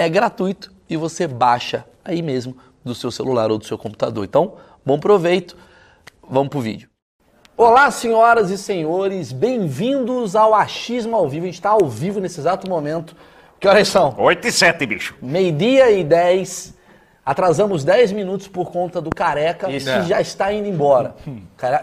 é gratuito e você baixa aí mesmo do seu celular ou do seu computador. Então, bom proveito. Vamos pro vídeo. Olá, senhoras e senhores, bem-vindos ao Achismo ao Vivo. A gente está ao vivo nesse exato momento. Que horas são? 8 e 7, bicho. Meio-dia e 10. Atrasamos 10 minutos por conta do careca, isso. que é. já está indo embora.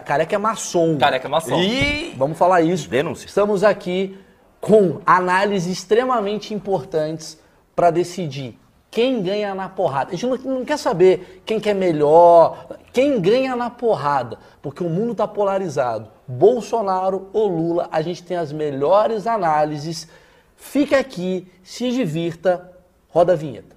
Careca é maçom. Careca é maçom. E vamos falar isso. Denúncia. Estamos aqui com análises extremamente importantes para decidir quem ganha na porrada. A gente não, não, quer saber quem que é melhor, quem ganha na porrada, porque o mundo está polarizado. Bolsonaro ou Lula, a gente tem as melhores análises. Fica aqui, se divirta, roda a vinheta.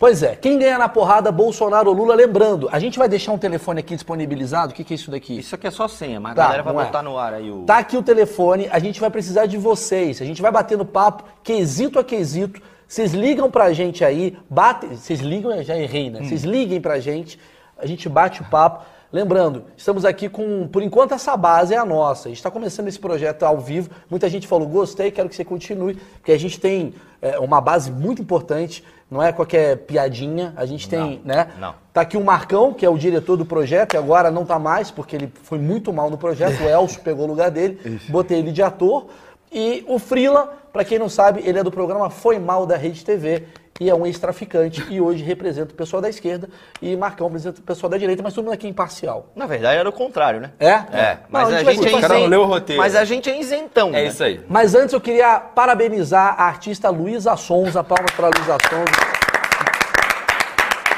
Pois é, quem ganha na porrada, Bolsonaro ou Lula? Lembrando, a gente vai deixar um telefone aqui disponibilizado. O que, que é isso daqui? Isso aqui é só senha, mas tá, a galera vai botar é. no ar aí o. Tá aqui o telefone, a gente vai precisar de vocês. A gente vai bater no papo, quesito a quesito. Vocês ligam pra gente aí, bate. Vocês ligam, eu já errei, né? Hum. Vocês liguem pra gente, a gente bate o papo. Lembrando, estamos aqui com, por enquanto, essa base é a nossa. A gente está começando esse projeto ao vivo. Muita gente falou, gostei, quero que você continue, porque a gente tem é, uma base muito importante não é qualquer piadinha. A gente tem, não, né? Não. Tá aqui o Marcão, que é o diretor do projeto, e agora não tá mais, porque ele foi muito mal no projeto. O Elcio pegou o lugar dele, botei ele de ator. E o Frila, para quem não sabe, ele é do programa Foi Mal da Rede TV e é um ex-traficante e hoje representa o pessoal da esquerda e Marcão representa o pessoal da direita, mas todo mundo aqui é imparcial. Na verdade era o contrário, né? É? É, mas não, a, a, gente, é isentão. Mas a gente é isentão, É né? isso aí. Mas antes eu queria parabenizar a artista Luísa Sonza, palmas para Luísa Sonza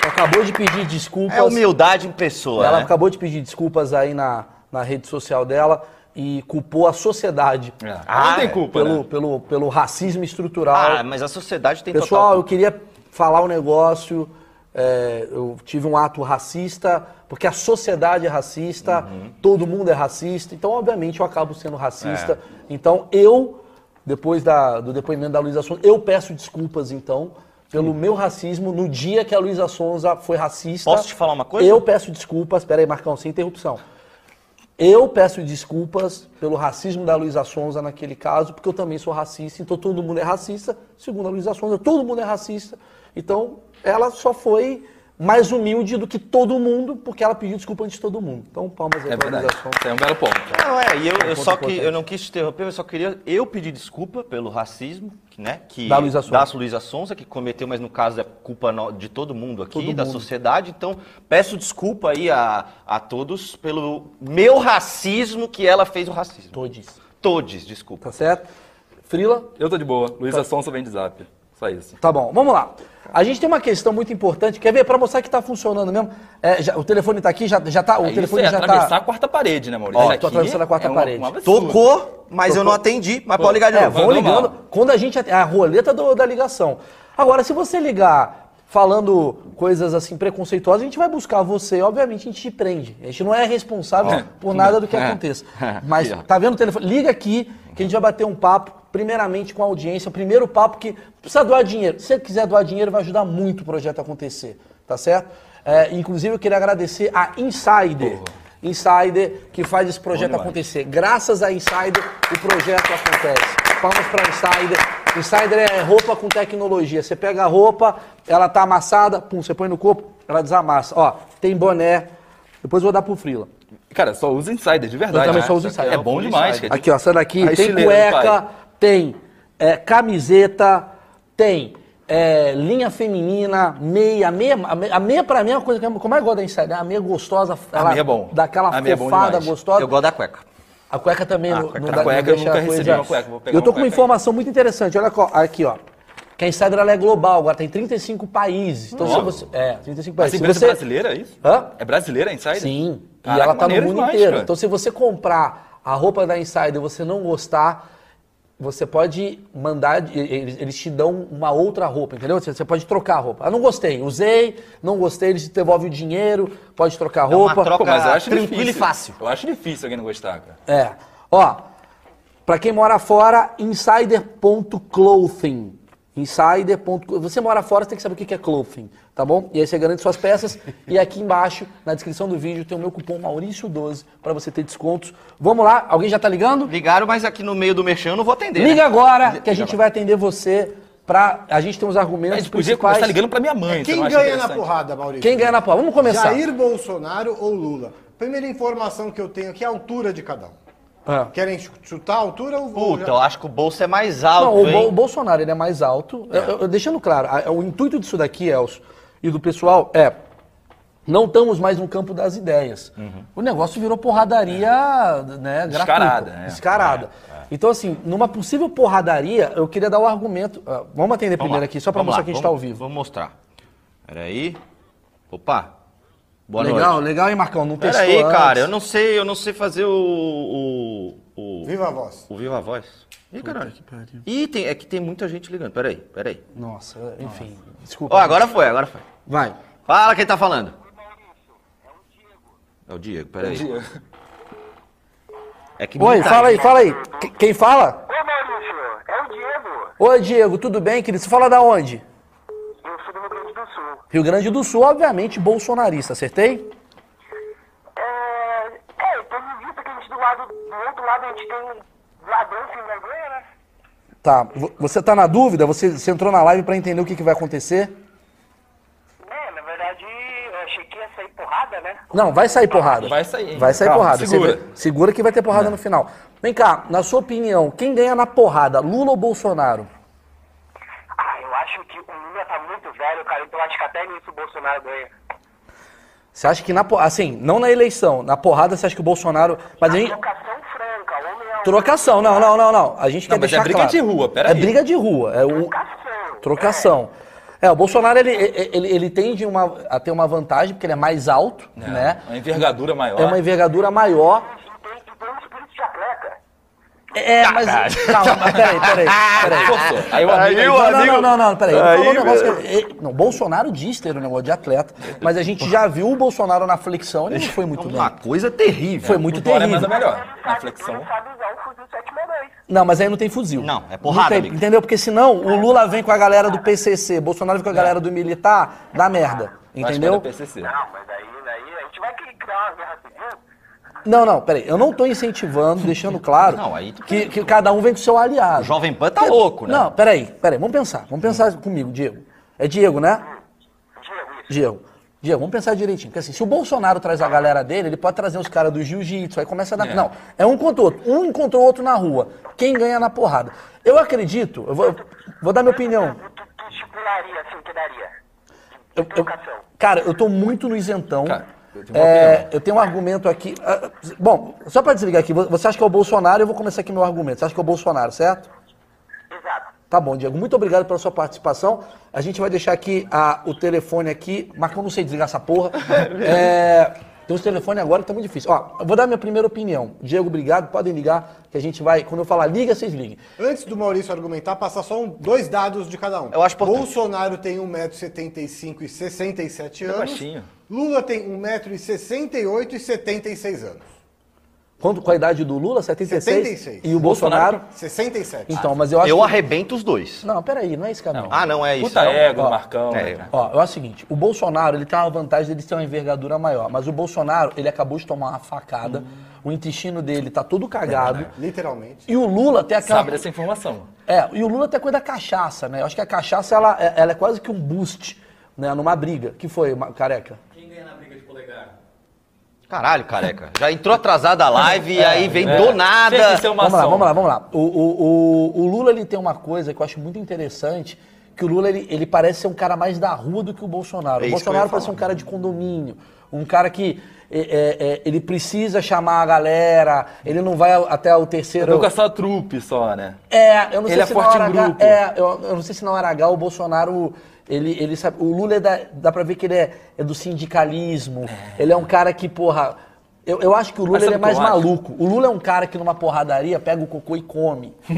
acabou de pedir desculpas. É humildade em pessoa. Ela né? acabou de pedir desculpas aí na, na rede social dela e culpou a sociedade. É. Ah, não tem culpa, pelo, né? pelo, pelo racismo estrutural. Ah, mas a sociedade tem Pessoal, total... eu queria falar um negócio. É, eu tive um ato racista, porque a sociedade é racista, uhum. todo mundo é racista, então, obviamente, eu acabo sendo racista. É. Então, eu, depois da, do depoimento da Luísa Sonza, eu peço desculpas, então, pelo meu racismo no dia que a Luísa Sonza foi racista. Posso te falar uma coisa? Eu peço desculpas, peraí, Marcão, sem interrupção. Eu peço desculpas pelo racismo da Luísa Sonza naquele caso, porque eu também sou racista, então todo mundo é racista. Segundo a Luísa Sonza, todo mundo é racista. Então, ela só foi mais humilde do que todo mundo, porque ela pediu desculpa antes de todo mundo. Então, palmas aí é pra verdade. É um belo ponto. Não, é, e eu, é um eu só que eu não quis te interromper, eu só queria eu pedir desculpa pelo racismo, né, que da Luísa Sonza. da Luísa Sonza que cometeu, mas no caso é culpa de todo mundo aqui, todo da mundo. sociedade. Então, peço desculpa aí a, a todos pelo meu racismo que ela fez o racismo. Todes. Todes, desculpa. Tá certo? Frila? Eu tô de boa. Luísa tá. Sonza vem de zap. Só isso. Tá bom, vamos lá. A gente tem uma questão muito importante, quer ver, para mostrar que está funcionando mesmo. É, já, o telefone está aqui, já, já tá, o Aí telefone já está... atravessar a quarta parede, né, Maurício? Ó, tô atravessando a quarta é parede. Uma Tocou, mas Tocou. eu não atendi, mas Pô, pode ligar de é, novo. Vão ligando, quando a gente... A roleta do, da ligação. Agora, se você ligar falando coisas assim preconceituosas, a gente vai buscar você, obviamente a gente te prende. A gente não é responsável oh, por nada do que é. aconteça. Mas tá vendo o telefone? Liga aqui que a gente vai bater um papo primeiramente com a audiência, o primeiro papo que precisa doar dinheiro. Se você quiser doar dinheiro, vai ajudar muito o projeto a acontecer, tá certo? É, inclusive, eu queria agradecer a Insider. Insider, que faz esse projeto acontecer. Graças a Insider, o projeto acontece. Palmas para Insider. Insider é roupa com tecnologia. Você pega a roupa, ela tá amassada, pum, você põe no corpo, ela desamassa. Ó, tem boné, Depois eu vou dar pro Frila. Cara, só usa Insider, de verdade. Eu também né? só uso Insider. É bom demais. Aqui, ó, essa daqui A tem cueca. Tem é, camiseta, tem é, linha feminina, meia. A meia, a meia, a pra mim é uma coisa que eu mais gosto da Insider. A meia gostosa, ela meia é bom. daquela A meia é bom fofada gostosa. Eu gosto da cueca. A cueca também A não, cueca- não a dá- não cueca eu nunca a coisa- recebi uma cueca, vou pegar Eu tô uma com uma cueca informação muito interessante. Olha aqui, ó. Que a Insider ela é global, agora tem 35 países. Então, se você. É, 35 Essa países. Se empresa você, brasileira, é isso? Hã? É brasileira a Insider? Sim. E Caraca, ela tá no mundo demais, inteiro. cara. Então, se você comprar a roupa da Insider e você não gostar, você pode mandar, eles, te dão uma outra roupa, entendeu? Você, você pode trocar a roupa. Ah, não gostei, usei, não gostei, eles te devolvem o dinheiro, pode trocar a É uma roupa. troca- Pô, mas eu acho Tranquilo difícil. e fácil. Eu acho difícil alguém não gostar, cara. É. Ó, pra quem mora fora, insider.clothing. Insider. Você mora fora, você tem que saber o que é clothing, tá bom? E aí você garante suas peças. e aqui embaixo, na descrição do vídeo, tem o meu cupom Maurício12 pra você ter descontos. Vamos lá, alguém já tá ligando? Ligaram, mas aqui no meio do merchan eu não vou atender. Liga né? agora que a gente vai atender você pra. A gente tem os A argumentos gente podia principais. começar ligando pra minha mãe. você Quem ganha na porrada, Maurício? Quem ganha na prova? Vamos começar. Jair Bolsonaro ou Lula? Primeira informação que eu tenho aqui é a altura de cada um. Ah. Querem ch- chutar a altura ou Puta, já- eu acho que o bolso é mais alto, Não, o? Bo- o Bolsonaro ele é mais alto. Eu- eu- deixando claro, a- o intuito disso daqui, Elcio, e do pessoal é. Não estamos mais no campo das ideias. O negócio virou porradaria né, gratuita, Descarada, é. Descarada. Então, assim, numa possível porradaria, eu queria dar o argumento. ah, vamos atender Vamos primeiro lá, aqui, só para vamos mostrar lá, que a gente está ao vivo. Vamos mostrar. Peraí. Opa. Boa legal, noite. legal, hein, Marcão? Não testou Peraí, cara, antes. eu não sei, eu não sei fazer o. O. O, Viva a voz. o Viva Voz. Ih, caralho. Ih, tem, é que tem muita gente ligando. Peraí, peraí. Nossa, enfim, desculpa. Ó, agora foi, agora foi. Vai. Fala quem tá falando. É o Diego, peraí. É que Oi, fala aí, fala aí. Qu- Quem fala? Ô Maurício, é o Diego. Oi, Diego, tudo bem, querido? Você fala da onde? Eu sou do Rio Grande do Sul. Rio Grande do Sul, obviamente, bolsonarista, acertei? É, é tendo em vista que a gente do lado, do outro lado a gente tem ladrão sem vergonha, né? Tá, vo- você tá na dúvida? Você, você entrou na live pra entender o que, que vai acontecer? É, na verdade, eu achei que ia sair porrada, né? Não, vai sair porrada. Vai sair, hein? Vai sair Calma, porrada. segura. Vê- segura que vai ter porrada no final. Vem cá, na sua opinião, quem ganha na porrada, Lula ou Bolsonaro? Lula tá muito velho, cara, então eu acho que até nisso o Bolsonaro ganha. Você acha que na porrada, assim, não na eleição, na porrada você acha que o Bolsonaro... Mas a gente... Trocação franca, homem homem. Trocação, não, não, não, não. A gente quer Não, mas deixar é briga claro. de rua, pera É aí. briga de rua, é o... Trocação. Trocação. É, o Bolsonaro, ele, ele, ele tende uma, a ter uma vantagem, porque ele é mais alto, né? Uma envergadura maior. É uma envergadura maior. E tem, e tem um espírito de atleta. É, mas. Calma, mas peraí, peraí. peraí. Forçou. Aí o amigo... Aí o Não, não, amigo- não, não, não, peraí. Ele falou um negócio meu. que. Não, Bolsonaro diz ter um negócio de atleta, mas a gente já viu o Bolsonaro na flexão, ele não foi muito Uma bem. coisa terrível. Foi muito é terrível. ou melhor. Ele Na sabe, flexão. ele sabe usar o fuzil 762. Não, mas aí não tem fuzil. Não, é porrada, tem, amigo. Entendeu? Porque senão o Lula vem com a galera do PCC, Bolsonaro vem com a galera do militar, dá merda. Entendeu? é. Não, mas aí, aí a gente vai criar uma guerra civil. Não, não, peraí. Eu não tô incentivando, deixando claro Não, aí tu que, que cada um vem com o seu aliado. O Jovem Pan tá louco, né? Não, peraí, peraí. Vamos pensar. Vamos pensar comigo, Diego. É Diego, né? Diego. Diego. Diego, vamos pensar direitinho. Porque assim, se o Bolsonaro traz a galera dele, ele pode trazer os caras do jiu-jitsu, aí começa a dar. É. Não, é um contra o outro. Um encontrou o outro na rua. Quem ganha na porrada? Eu acredito, eu vou, vou dar minha opinião. Tu, tu estipularia, assim, que daria. Eu- eu- cara, eu tô muito no isentão. Cara, eu tenho É, eu tenho um argumento aqui. ah, Bom, só pra desligar aqui, você acha que é o Bolsonaro? Eu vou começar aqui meu argumento. Você acha que é o Bolsonaro, certo? Exato. Tá bom, Diego. Muito obrigado pela sua participação. A gente vai deixar aqui a- o telefone aqui. Marcão, não sei desligar essa porra. É, tem os telefones agora que tá muito difícil. Ó, eu vou dar minha primeira opinião. Diego, obrigado. Podem ligar, que a gente vai. Quando eu falar liga, vocês liguem. Antes do Maurício argumentar, passar só um- dois dados de cada um. Eu acho importante. Bolsonaro tem 1,75m e 67 anos. baixinho. Lula tem 1,68m e 76 anos. Quanto, qual a idade do Lula? 76? 76. E o Bolsonaro? 67. Então, mas eu acho Eu que... arrebento os dois. Não, peraí, não é esse caminho. Ah, não é isso. Puta não. ego Ó, Marcão. é, né? Ó, eu acho o seguinte, o Bolsonaro, ele tem uma vantagem dele ter uma envergadura maior, mas o Bolsonaro, ele acabou de tomar uma facada, o intestino dele tá todo cagado, Literalmente. e o Lula tem aquela... Sabe dessa informação. É, e o Lula tem a coisa da cachaça, né? Eu acho que a cachaça, ela, é- ela é quase que um boost, né? Numa briga. que foi, Careca? Quem ganha na briga de polegar? Caralho, careca. Já entrou atrasada a live e aí vem É. do nada. ser Vamos lá, vamos lá, vamos lá. O, o, o, o Lula ele tem uma coisa que eu acho muito interessante, que o Lula ele, ele parece ser um cara mais da rua do que o Bolsonaro. É o Bolsonaro parece falar. um cara de condomínio, um cara que é, é, é, ele precisa chamar a galera, ele não vai até o terceiro. Eu com essa trupe só, né? É, eu não sei Ele é se forte na hora H, grupo. é, eu, eu não sei se na hora H o Bolsonaro ele, ele sabe, o Lula é da, dá pra ver que ele é, é do sindicalismo. Ele é um cara que, porra, eu, eu acho que o Lula ele é o mais maluco. O Lula é um cara que numa porradaria pega o cocô e come.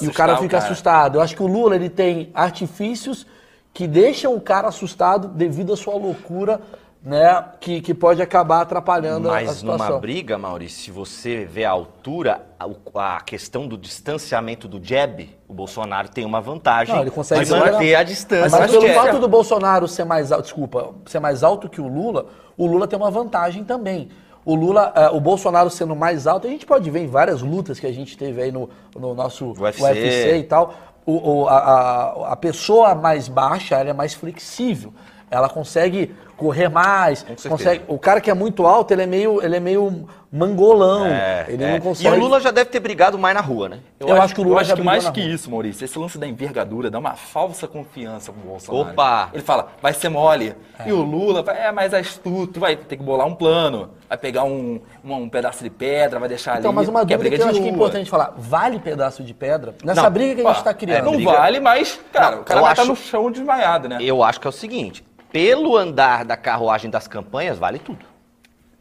e o cara fica assustado. Eu acho que o Lula ele tem artifícios que deixam o cara assustado devido à sua loucura, né? Que, que pode acabar atrapalhando a- a Mas situação. numa briga, Maurício, se você vê a altura, a, a questão do distanciamento do jab, o Bolsonaro tem uma vantagem Não, ele consegue manter a distância Mas do pelo jab. fato do Bolsonaro ser mais alto, desculpa, ser mais alto que o Lula, o Lula tem uma vantagem também. O Lula, eh, o Bolsonaro sendo mais alto, a gente pode ver em várias lutas que a gente teve aí no, no nosso UFC. UFC. e tal. O, o- a, a- a pessoa mais baixa, ela é mais flexível. Ela consegue correr mais, consegue. O cara que é muito alto, ele é meio, ele é meio mangolão. ele É. não consegue. E o Lula já deve ter brigado mais na rua, né? Eu acho que o Lula eu acho que mais na que rua. isso, Maurício, esse lance da envergadura dá uma falsa confiança pro Bolsonaro. Opa! Ele fala, vai ser mole. É. E o Lula vai, é mais astuto, vai ter que bolar um plano, vai pegar um, um, um pedaço de pedra, vai deixar Então, ali. mas uma que é dúvida briga que eu acho que é importante falar. Vale pedaço de pedra? Nessa Não. briga que a gente está criando. Não briga- vale, mas, cara, Não, o cara eu vai estar acho- no chão desmaiado, né? Eu acho que é o seguinte, pelo andar da carruagem das campanhas, vale tudo.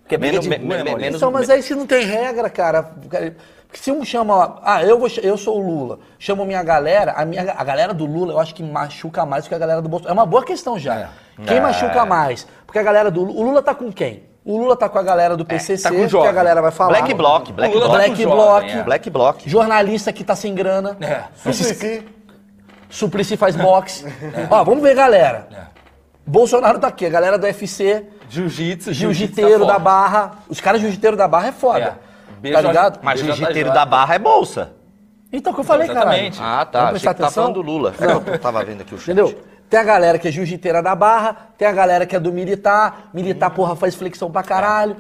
Porque é menos- de me- né, me- menos- Então, mas aí se não tem regra, cara. Porque se um chama. Ah, eu, vou, eu sou o Lula. Chamo minha galera. A, minha, a galera do Lula eu acho que machuca mais do que a galera do Bolsonaro. É uma boa questão já. É. Quem É. machuca mais? Porque a galera do Lula. O Lula tá com quem? O Lula tá com a galera do PCC, tá com o que a galera vai falar. Black Bloc, Black Lula Bloc. tá Black com o Bloc. jovem, é. Black Bloc. Jornalista que tá sem grana. É. Suplicy. Suplicy faz boxe. Ó, vamos ver, galera. É. Bolsonaro tá aqui, a galera do UFC, Jiu-jitsu, jiu-jiteiro tá da. Barra. Os caras jiu-jiteiro da Barra é foda. É. Tá ligado? Mas jiu-jiteiro da barra é bolsa. Então, o que eu falei, Exatamente. caralho. Ah, tá. Vamos Achei prestar que tá atenção? falando do Lula. Eu tava vendo aqui o chat. Entendeu? Tem a galera que é jiu-jiteira da Barra, tem a galera que é do militar. Militar, porra, faz flexão pra caralho.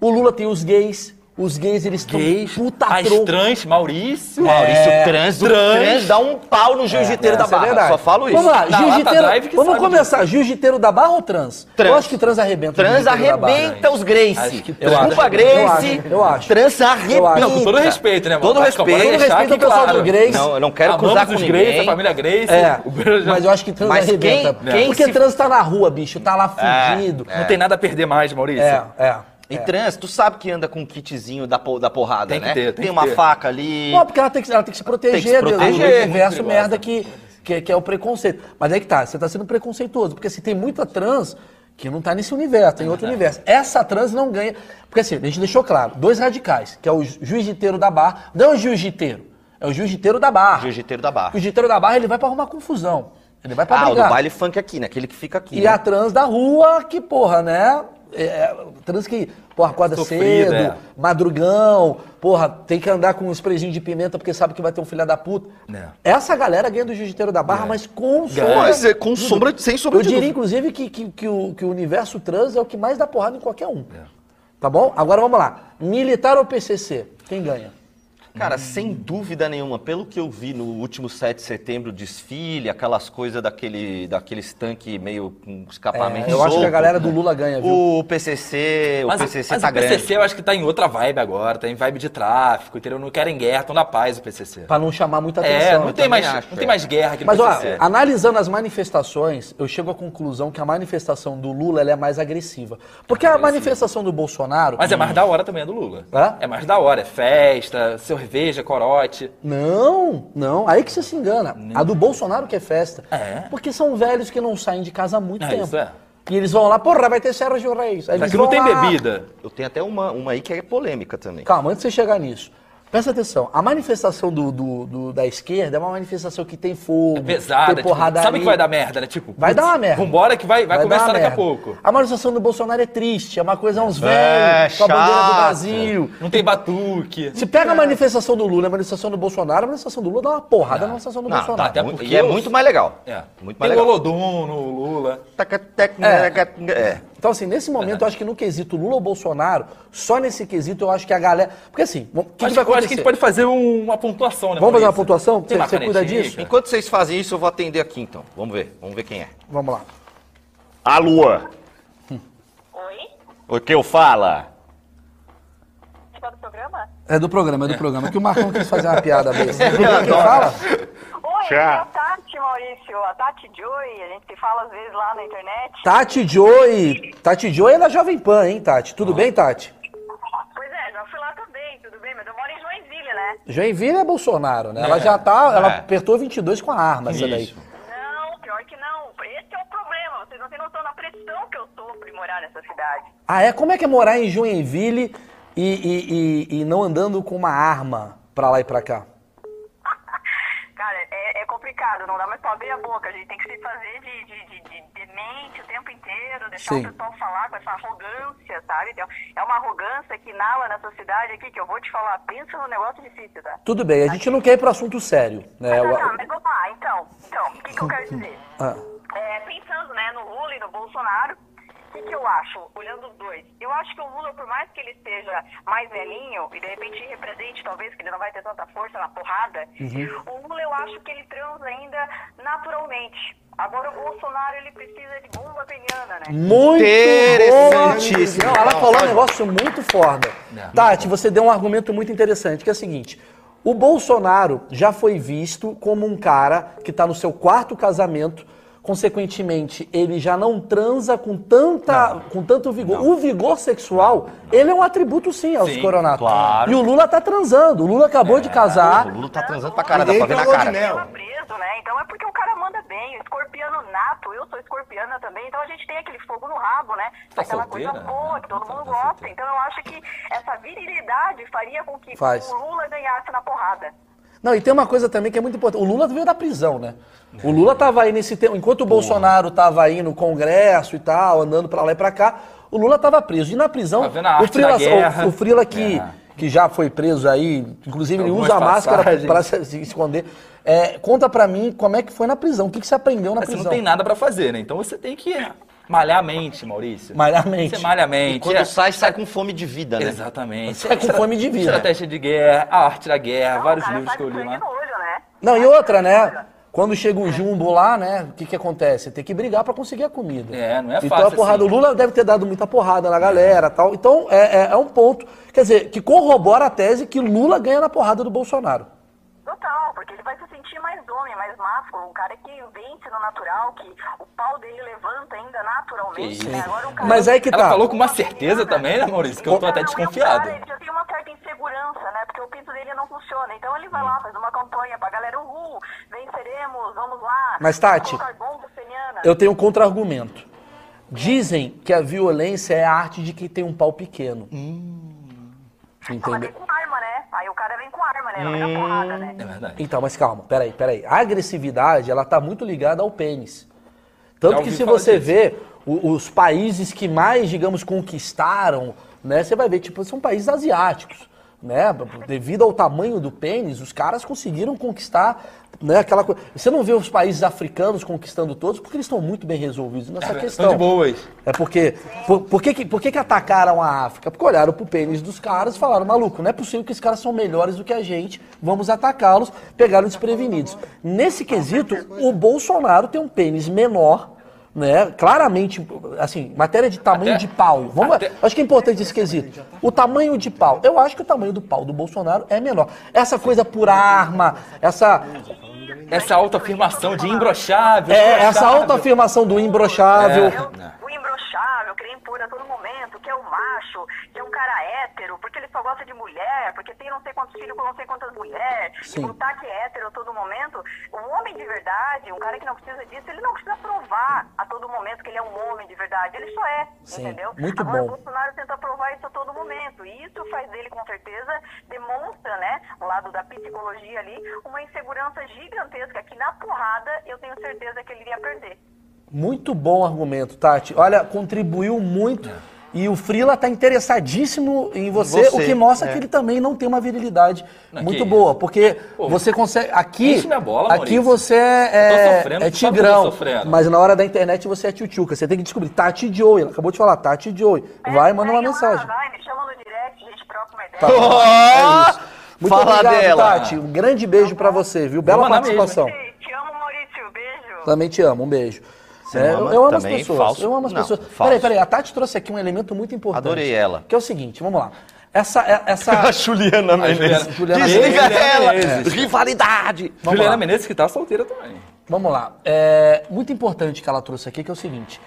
O Lula tem os gays. Os gays, eles estão puta as tronco. trans, Maurício. Maurício É, trans, trans. trans dá um pau no jiu-jiteiro da Essa é barra. verdade. Só falo isso. Vamos lá, jiu-jiteiro. Vamos começar. Jiu-jiteiro da Barra ou trans? Trans. Eu acho que trans arrebenta. Trans da arrebenta os que Desculpa, trans- Gracie. Eu acho, eu acho. Trans arrebenta. Não, com todo respeito, né, mano? Todo respeito. Todo respeito ao pessoal do Grace. Não, eu não quero cruzar com os ninguém. Grace, a família Grace. É, mas eu acho que trans arrebenta. quem- porque trans tá na rua, bicho, tá lá fugido. Não tem nada a perder mais, Maurício. É, é. E trans, tu sabe que anda com um kitzinho da, da porrada, Tem né? ter, tem que uma ter. faca ali. Não, porque ela tem que, ela tem que se proteger, Tem que se do- do proteger. universo merda que, que, que é o preconceito. Mas aí que tá, você tá sendo preconceituoso, porque assim, tem muita trans que não tá nesse universo, tem outro universo. Essa trans não ganha. Porque assim, a gente deixou claro, dois radicais, que é o jiu-jiteiro da barra, não é o jiu-jiteiro, é o jiu-jiteiro da barra. Jiu-jiteiro da barra. O jiu-jiteiro da barra, ele vai pra arrumar confusão. Ele vai pra Ah, o do brigar. baile funk aqui, né? Aquele que fica aqui. E né? a trans da rua, que, porra, né? É, é, trans que, porra, acorda Sofrida, cedo, é. madrugão, porra, tem que andar com um sprayzinho de pimenta porque sabe que vai ter um filho da puta. É. Essa galera ganha do jiu-jiteiro da barra, mas com Mas é com sombra, sem sombra Eu de diria, inclusive, que, que, que o, que o universo trans é o que mais dá porrada em qualquer um. Tá bom? Agora vamos lá. Militar ou PCC? Quem ganha? Cara, sem dúvida nenhuma, pelo que eu vi no último 7 de setembro, desfile, aquelas coisas daquele, daqueles tanques meio com escapamento É, eu acho que a galera do Lula ganha, viu? O PCC, o Mas, PCC mas tá o PCC grande. eu acho que tá em outra vibe agora, tá em vibe de tráfico, entendeu? Não querem guerra, estão na paz o PCC. Pra não chamar muita atenção. É, não tem, mais, acho, não tem é. mais guerra aqui no Mas, PCC. analisando as manifestações, eu chego à conclusão que a manifestação do Lula ela é mais agressiva. Porque a manifestação do Bolsonaro. Mas é mais da hora também a do Lula. Hã? É mais da hora, é festa, cerveja, corote. Não, não. Aí que você se engana. A do Bolsonaro que é festa. É? Porque são velhos que não saem de casa há muito É, tempo. isso é. E eles vão lá, porra, vai ter Sérgio Reis. Aí eles Aqui não vão tem lá. bebida. Eu tenho até uma, uma aí que é polêmica também. Calma, antes de você chegar nisso. Presta atenção, a manifestação do, do- do- da esquerda é uma manifestação que tem fogo, É pesada. tem tipo, porradaria. sabe que vai dar merda, né? Tipo, Vai dar uma merda. Vambora que vai, vai, dar começar daqui a pouco. A manifestação do Bolsonaro é triste, é uma coisa, é uns É, velhos, com a bandeira do. Brasil. Não tem batuque. Se pega a manifestação do Lula e a manifestação do Bolsonaro, a manifestação do Lula dá uma porrada na manifestação do Não, Bolsonaro. tá, até e é muito mais legal. É. Muito Tem mais o legal. Olodum no Lula. Taca, taca, É. é. Então, assim, nesse momento, eu acho que no quesito Lula ou Bolsonaro, só nesse quesito eu acho que a galera. Porque assim, o que, que Acho, vai eu acho que a gente acontecer? pode fazer um- uma pontuação, né? Vamos fazer uma pontuação? Tem Você, você cuida disso? Enquanto vocês fazem isso, eu vou atender aqui então. Vamos ver, vamos ver quem é. Vamos lá. Alô? Oi? O que eu fala? Participar do programa? É do programa, é do programa. Que o Marcão quis fazer uma piada besta. Quem fala? Oi, é Tati, Maurício. A Tati Joy. A gente se fala às vezes lá na internet. Tati Joy. Tati Joy é da Jovem Pan, hein, Tati? Tudo bem, Tati? Pois é, já fui lá também, tudo bem? Mas eu moro em Joinville, né? Joinville é Bolsonaro, né? Ela já tá. Ela É. apertou 22 com a arma, essa daí. Isso. Não, pior que não. Esse é o problema. Vocês não têm noção da pressão que eu sofro em morar nessa cidade. Ah, é? Como é que é morar em Joinville e, e, e, e não andando com uma arma pra lá e pra cá? Complicado, não dá mais pra abrir a boca. A gente tem que se fazer de, de, de, de demente o tempo inteiro, deixar Sim. o pessoal falar com essa arrogância, sabe? Então, É uma arrogância que inala nessa cidade aqui, que eu vou te falar, pensa num negócio difícil, tá? Tudo bem, a gente não quer ir pro assunto sério, né? Tá, mas vamos lá, então. Então, o que, que eu quero dizer? Ah, É, pensando né, no Lula e no Bolsonaro, que, que eu acho, olhando os dois? Eu acho que o Lula, por mais que ele seja mais velhinho e de repente represente, talvez, que ele não vai ter tanta força na porrada, o Lula eu acho que ele transa ainda naturalmente. Agora o Bolsonaro ele precisa de bomba peniana, né? muito Interessantíssimo. Não, ela Não, falou um negócio muito foda. Tati, você deu um argumento muito interessante, que é o seguinte. O Bolsonaro já foi visto como um cara que tá no seu quarto casamento, consequentemente, ele já não transa com, tanta, com tanto vigor. O vigor sexual, ele é um atributo sim aos Sim, coronatos. claro. E o Lula tá transando. O Lula acabou de casar. O Lula tá transando pra cara, dá pra ver na cara. Tava preso, né? Então é porque o cara manda bem, o escorpiano nato, eu sou escorpiana também, então a gente tem aquele fogo no rabo, né? Tá Aquela solteira? coisa boa que todo Tá- mundo tá gosta. solteira. Então eu acho que essa virilidade faria com que Faz. o Lula ganhasse na porrada. Não, e tem uma coisa também que é muito importante. O Lula veio da prisão, né? O Lula tava aí nesse tempo, enquanto o Bolsonaro tava aí no Congresso e tal, andando pra lá e pra cá, o Lula tava preso. E na prisão, Tá vendo a o guerra. o, o Frila que, É. que já foi preso aí, inclusive ele usa a máscara pra se, se esconder. É, conta pra mim como é que foi na prisão, o que, que você aprendeu na Mas você prisão? não tem nada pra fazer, né? Então você tem que malhar a mente, Maurício. Malhar a mente. Você malha a E mente. quando é- sai, sai com fome de vida, né? Exatamente. Sai com fome de vida. Estratégia de guerra, a arte da guerra, Não, vários o cara livros que eu li lá. olho, né? Não, e outra, né? Quando chega um jumbo lá, né? O que que acontece? Tem que brigar pra conseguir a comida. É, não é Então fácil a porrada, assim. o Lula deve ter dado muita porrada na galera tal. Então é, é- é um ponto, quer dizer, que corrobora a tese que Lula ganha na porrada do Bolsonaro. Total, porque ele vai se sentir mais homem, mais másculo, um cara que vence no natural, que o pau dele levanta ainda naturalmente, né? Agora um cara Mas aí que Ela tá. falou com uma certeza também, né, Maurício? Que eu tô até Não, e o desconfiado. cara, ele já tem uma certa insegurança, né? Porque o pinto dele não funciona. Então ele vai lá, faz uma campanha pra galera, uhul, venceremos, vamos lá. Mas, Tati. Eu tenho um contra-argumento. Dizem que a violência é a arte de quem tem um pau pequeno. Ah, mas Entendeu? vem com arma, né? Aí o cara Não vem na porrada, né? É verdade. Então, mas calma, peraí, peraí. A agressividade, ela tá muito ligada ao pênis. Tanto Já que se você disso. vê o- os países que mais, digamos, conquistaram, né? Você vai ver, tipo, são países asiáticos, né? Devido ao tamanho do pênis, os caras conseguiram conquistar, né? Aquela coisa. Você não vê os países africanos conquistando todos porque eles estão muito bem resolvidos nessa questão. São de boas. É porque. Por, por que, que- por que, que atacaram a África? Porque olharam pro pênis dos caras e falaram, maluco, não é possível que esses caras são melhores do que a gente, vamos atacá-los, pegaram desprevenidos. Nesse quesito, o Bolsonaro tem um pênis menor. Né? Claramente, assim, matéria de tamanho Até- de pau. Vamos, até- Acho que é importante esse quesito. O tamanho de pau. Eu acho que o tamanho do pau do Bolsonaro é menor. Essa coisa por arma, essa, Essa autoafirmação de imbrochável. é, essa autoafirmação do imbrochável. É. Eu- o imbrochável, querer impor a todo momento, é macho, que é um cara hétero, porque ele só gosta de mulher, porque tem não sei quantos filhos com não sei quantas mulheres, Sim. e botar que é hétero a todo momento. Um homem de verdade, um cara que não precisa disso, ele não precisa provar a todo momento que ele é um homem de verdade. Ele só é, Sim, entendeu? muito Agora, bom. o Bolsonaro tenta provar isso a todo momento. E isso faz dele, com certeza, demonstra, né, o lado da psicologia ali, uma insegurança gigantesca que na porrada eu tenho certeza que ele iria perder. Muito bom argumento, Tati. Olha, contribuiu muito. E o Frila tá interessadíssimo em você, Você, o que mostra é. que ele também não tem uma virilidade Não, muito que boa. Porque Pô, você consegue. Aqui, bola, aqui você Eu é, tô sofrendo, é tigrão. sofrendo. Mas na hora da internet você é tchutchuca. Você tem que descobrir. Tati Joey. Ela acabou de falar, Tati Joey. Vai, manda uma mensagem. Vai, me chama no direct, a gente troca uma ideia. Tá. É isso. Muito Fala obrigado, dela. Tati. Um grande beijo pra você, viu? Bela mesmo, participação. Ei, Te amo, Maurício. Beijo. Também te amo, um beijo. Você É, ama eu, amo as também? pessoas. Falso? Eu amo as Não, pessoas. falso. Peraí, peraí, a Tati trouxe aqui um elemento muito importante. Adorei ela. Que é o seguinte, vamos lá. Essa. é- essa A Juliana Menezes. Juliana Desliga Menezes. ela. Menezes. Rivalidade. Vamos Juliana lá. Menezes que tá solteira também. Vamos lá. É muito importante que ela trouxe aqui, que é o seguinte.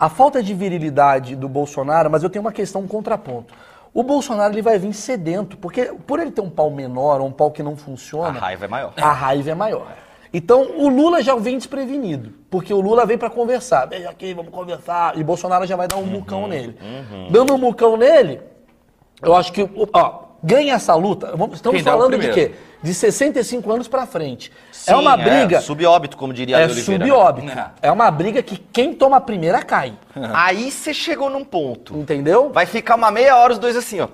A falta de virilidade do Bolsonaro, mas eu tenho uma questão, um contraponto. O Bolsonaro ele vai vir sedento, porque por ele ter um pau menor, ou um pau que não A funciona, raiva é maior. a raiva é maior. Então, o Lula já vem desprevenido, porque o Lula vem para conversar. Vem aqui, vamos conversar. E Bolsonaro já vai dar um Uhum, mucão nele. Dando um mucão nele, eu acho que, ó, ganha essa luta. Estamos Quem falando de quê? De 65 anos para frente. é Sim, uma briga. subóbito, como diria É a Oliveira. subóbito. É. É uma briga que quem toma a primeira cai. Aí você chegou num ponto. Entendeu? Vai ficar uma meia hora os dois assim, ó.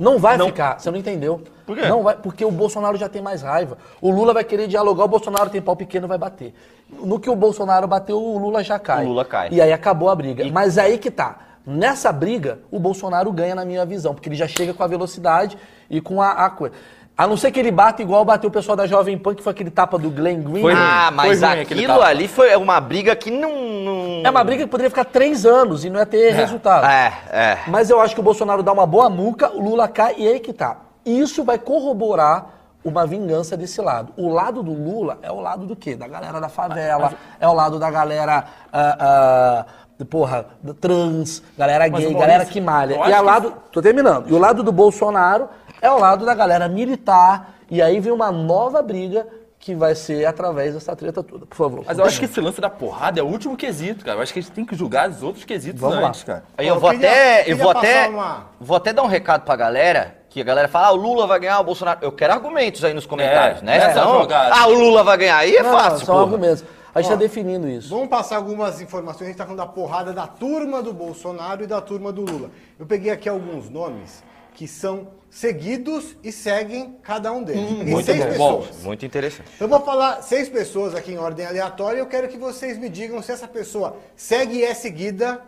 Não vai Não. ficar. Você não entendeu. Por quê? Não vai, porque o Bolsonaro já tem mais raiva. O Lula vai querer dialogar, o Bolsonaro tem pau pequeno, vai bater. No que o Bolsonaro bateu, o Lula já cai. O Lula cai. E aí acabou a briga. Mas aí que tá. Nessa briga, o Bolsonaro ganha na minha visão, porque ele já chega com a velocidade e com a, a coisa. A não ser que ele bata igual bateu o pessoal da Jovem Pan, que foi aquele tapa do Glenn Green. Foi Ah, mas aquilo tapa. ali foi uma briga que não. não- É uma briga que poderia ficar três anos e não ia ter resultado. É, é. Mas eu acho que o Bolsonaro dá uma boa muca, o Lula cai e aí que tá. Isso vai corroborar uma vingança desse lado. O lado do Lula é o lado do quê? Da galera da favela, é o lado da galera, ah, ah, porra, trans, galera Mas, gay, Maurício, galera que malha. eu E ao que- lado, tô terminando, e o lado do Bolsonaro é o lado da galera militar, e aí vem uma nova briga que vai ser através dessa treta toda. Por favor. Mas eu acho que esse lance da porrada é o último quesito, cara. Eu acho que a gente tem que julgar os outros quesitos Vamos lá. antes, cara. Aí eu Ó, vou queria- até. queria Eu vou até. uma- Vou até dar um recado pra galera. Que a galera fala, ah, o Lula vai ganhar, o Bolsonaro. Eu quero argumentos aí nos comentários, É, né? é, jogada. ah, o Lula vai ganhar. Aí é Não, fácil, são pô. argumentos. A gente está definindo isso. Vamos passar algumas informações. A gente está falando da porrada da turma do Bolsonaro e da turma do Lula. Eu peguei aqui alguns nomes que são seguidos e seguem cada um deles. Peguei Muito seis bom. pessoas. Bom, muito interessante. Eu vou falar seis pessoas aqui em ordem aleatória e eu quero que vocês me digam se essa pessoa segue e é seguida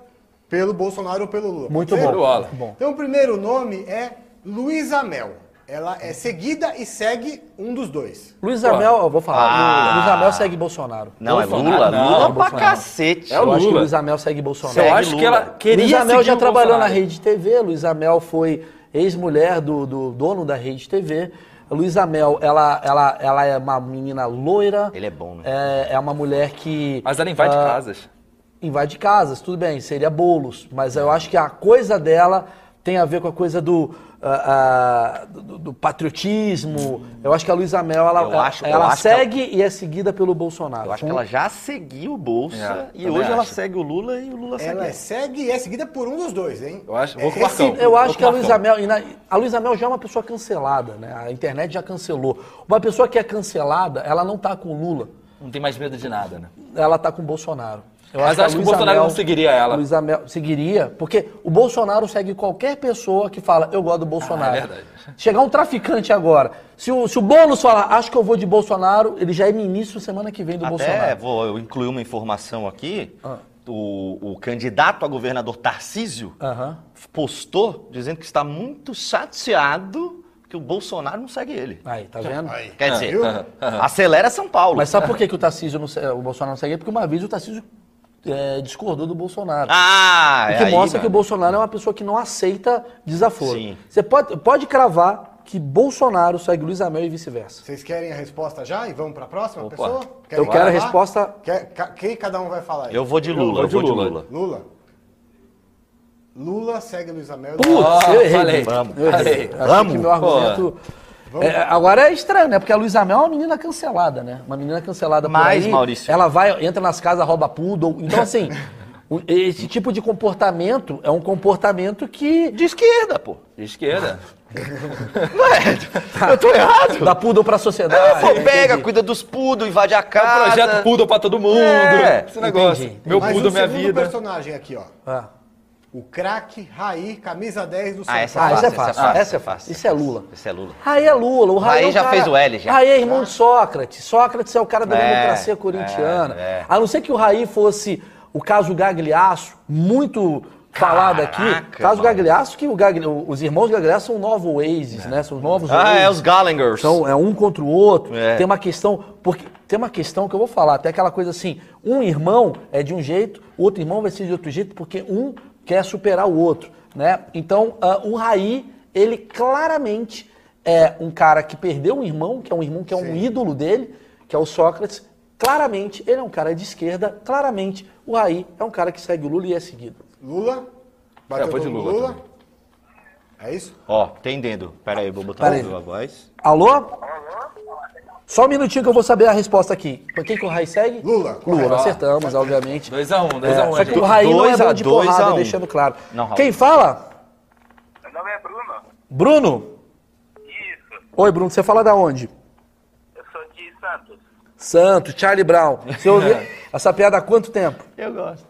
pelo Bolsonaro ou pelo Lula. Muito bom. Bom. Então o primeiro nome é Luísa Mel. Ela é seguida e segue um dos dois. Luiz Amel, eu vou falar. Ah. Luiz Amel segue Bolsonaro. Não, é Bolsonaro, Lula. não, Lula é pra Bolsonaro. cacete. É o eu acho que Lula. Luiz Amel segue Bolsonaro. Eu acho que Lula. ela queria Luiz Amel já trabalhou na. Rede TV. Luiz Amel foi ex-mulher do, do dono da Rede TV. Luiz Amel, ela, ela, ela é uma menina loira. Ele é bom, né? É, é uma mulher que. Mas ela invade ah, casas. invade casas, tudo bem, seria bolos, mas eu acho que a coisa dela tem a ver com a coisa do, ah, do, do patriotismo. Eu acho que a Luísa Mel, ela, Eu acho- eu ela acho que segue e é seguida pelo Bolsonaro. Eu acho que ela já seguiu o Bolsa É, e hoje ela acho. segue o Lula e o Lula segue Ela ela. segue e é seguida por um dos dois, hein? Eu acho- vou com o É Marcão. Eu Vou acho com que a. Luísa Mel, e na- a Luísa Mel já é uma pessoa cancelada, né? A internet já cancelou. Uma pessoa que é cancelada, ela não tá com o Lula, Não tem mais medo de nada, né? ela tá com o Bolsonaro. Eu Mas acho que o Luísa Bolsonaro não seguiria ela. Luísa Mel seguiria, porque o Bolsonaro segue qualquer pessoa que fala, eu gosto do Bolsonaro. Ah, é verdade. Chegar um traficante agora, se o, se o Boulos falar, acho que eu vou de Bolsonaro, ele já é ministro semana que vem do Até Bolsonaro. vou eu incluir uma informação aqui. Ah. O, o candidato a governador Tarcísio Aham. postou dizendo que está muito chateado que o Bolsonaro não segue ele. Aí, tá vendo? Quer Ah, dizer, viu? acelera São Paulo. Mas sabe por que, que o Tarcísio não, o Bolsonaro não segue? Porque uma vez o Tarcísio é, discordou do Bolsonaro. Ah, O é que aí, mostra que o. Bolsonaro é uma pessoa que não aceita desaforo. Sim. Você pode, pode cravar que Bolsonaro segue Luiz Amel e vice-versa. Vocês querem a resposta já e vamos para a próxima Opa. pessoa? Eu quero a resposta- Quer- quem cada um vai falar aí? Eu vou de Lula, eu vou de Lula. Lula. Lula. Lula segue Luiz Amel. Putz, Ah, eu errei. falei. Vamos. Eu errei. Vamos. que meu argumento... É, agora é estranho, né? Porque a Luísa Mel é uma menina cancelada, né? Uma menina cancelada por Mas, aí. Maurício- Ela vai, entra nas casas, rouba poodle. Então, assim, o- esse tipo de comportamento é um comportamento que De esquerda, pô. De esquerda. Eu tô errado. dá poodle pra sociedade. Pô, pega, Entendi. cuida dos pudos, invade a É casa. um projeto Poodle pra todo mundo. É, Esse negócio. entendi. Meu Mas Poodle, o minha vida. personagem aqui, ó. Ah. O craque Raí, camisa 10 do São Ah, essa Paulo. Ah, essa é fácil, fácil. Essa é fácil. Isso é Lula. Esse é Lula. Raí é Lula. O Raí, Raí é já cara- fez o L, já. Raí é irmão de Sócrates. Sócrates é o cara da É, democracia corintiana. é, é. A não ser que o Raí fosse o caso Gagliasso, muito falado aqui. Caso mano. Gagliasso, que o Gagli- os irmãos Gagliasso são novos Oasis, né? São os novos Ah, Oasis. é os Gallagher. São, é um contra o outro. É. Tem uma questão, porque tem uma questão que eu vou falar, até aquela coisa assim, um irmão é de um jeito, o outro irmão vai ser de outro jeito, porque um quer superar o outro, né? Então, ah, o Raí, ele claramente é um cara que perdeu um irmão, que é um irmão que é um ídolo dele, que é o Sócrates. Claramente, ele é um cara de esquerda. Claramente, o Raí é um cara que segue o Lula e é seguido. Lula. Bateu É, foi de Lula também. É isso? Ó, entendendo. Pera aí, vou botar Pera aí. a voz. Alô? Só um minutinho que eu vou saber a resposta aqui. Pra quem que o Raí segue? Lula, Lula, correto. acertamos, obviamente. 2x1, 2x1. É, só que o. Raí não é Dois a bom de dois porrada, a um. deixando claro. Não. Quem fala? Meu nome é Bruno. Bruno? Isso. Oi, Bruno, você fala da onde? Eu sou de Santos. Santos, Charlie Brown. Você ouviu essa piada há quanto tempo? Eu gosto.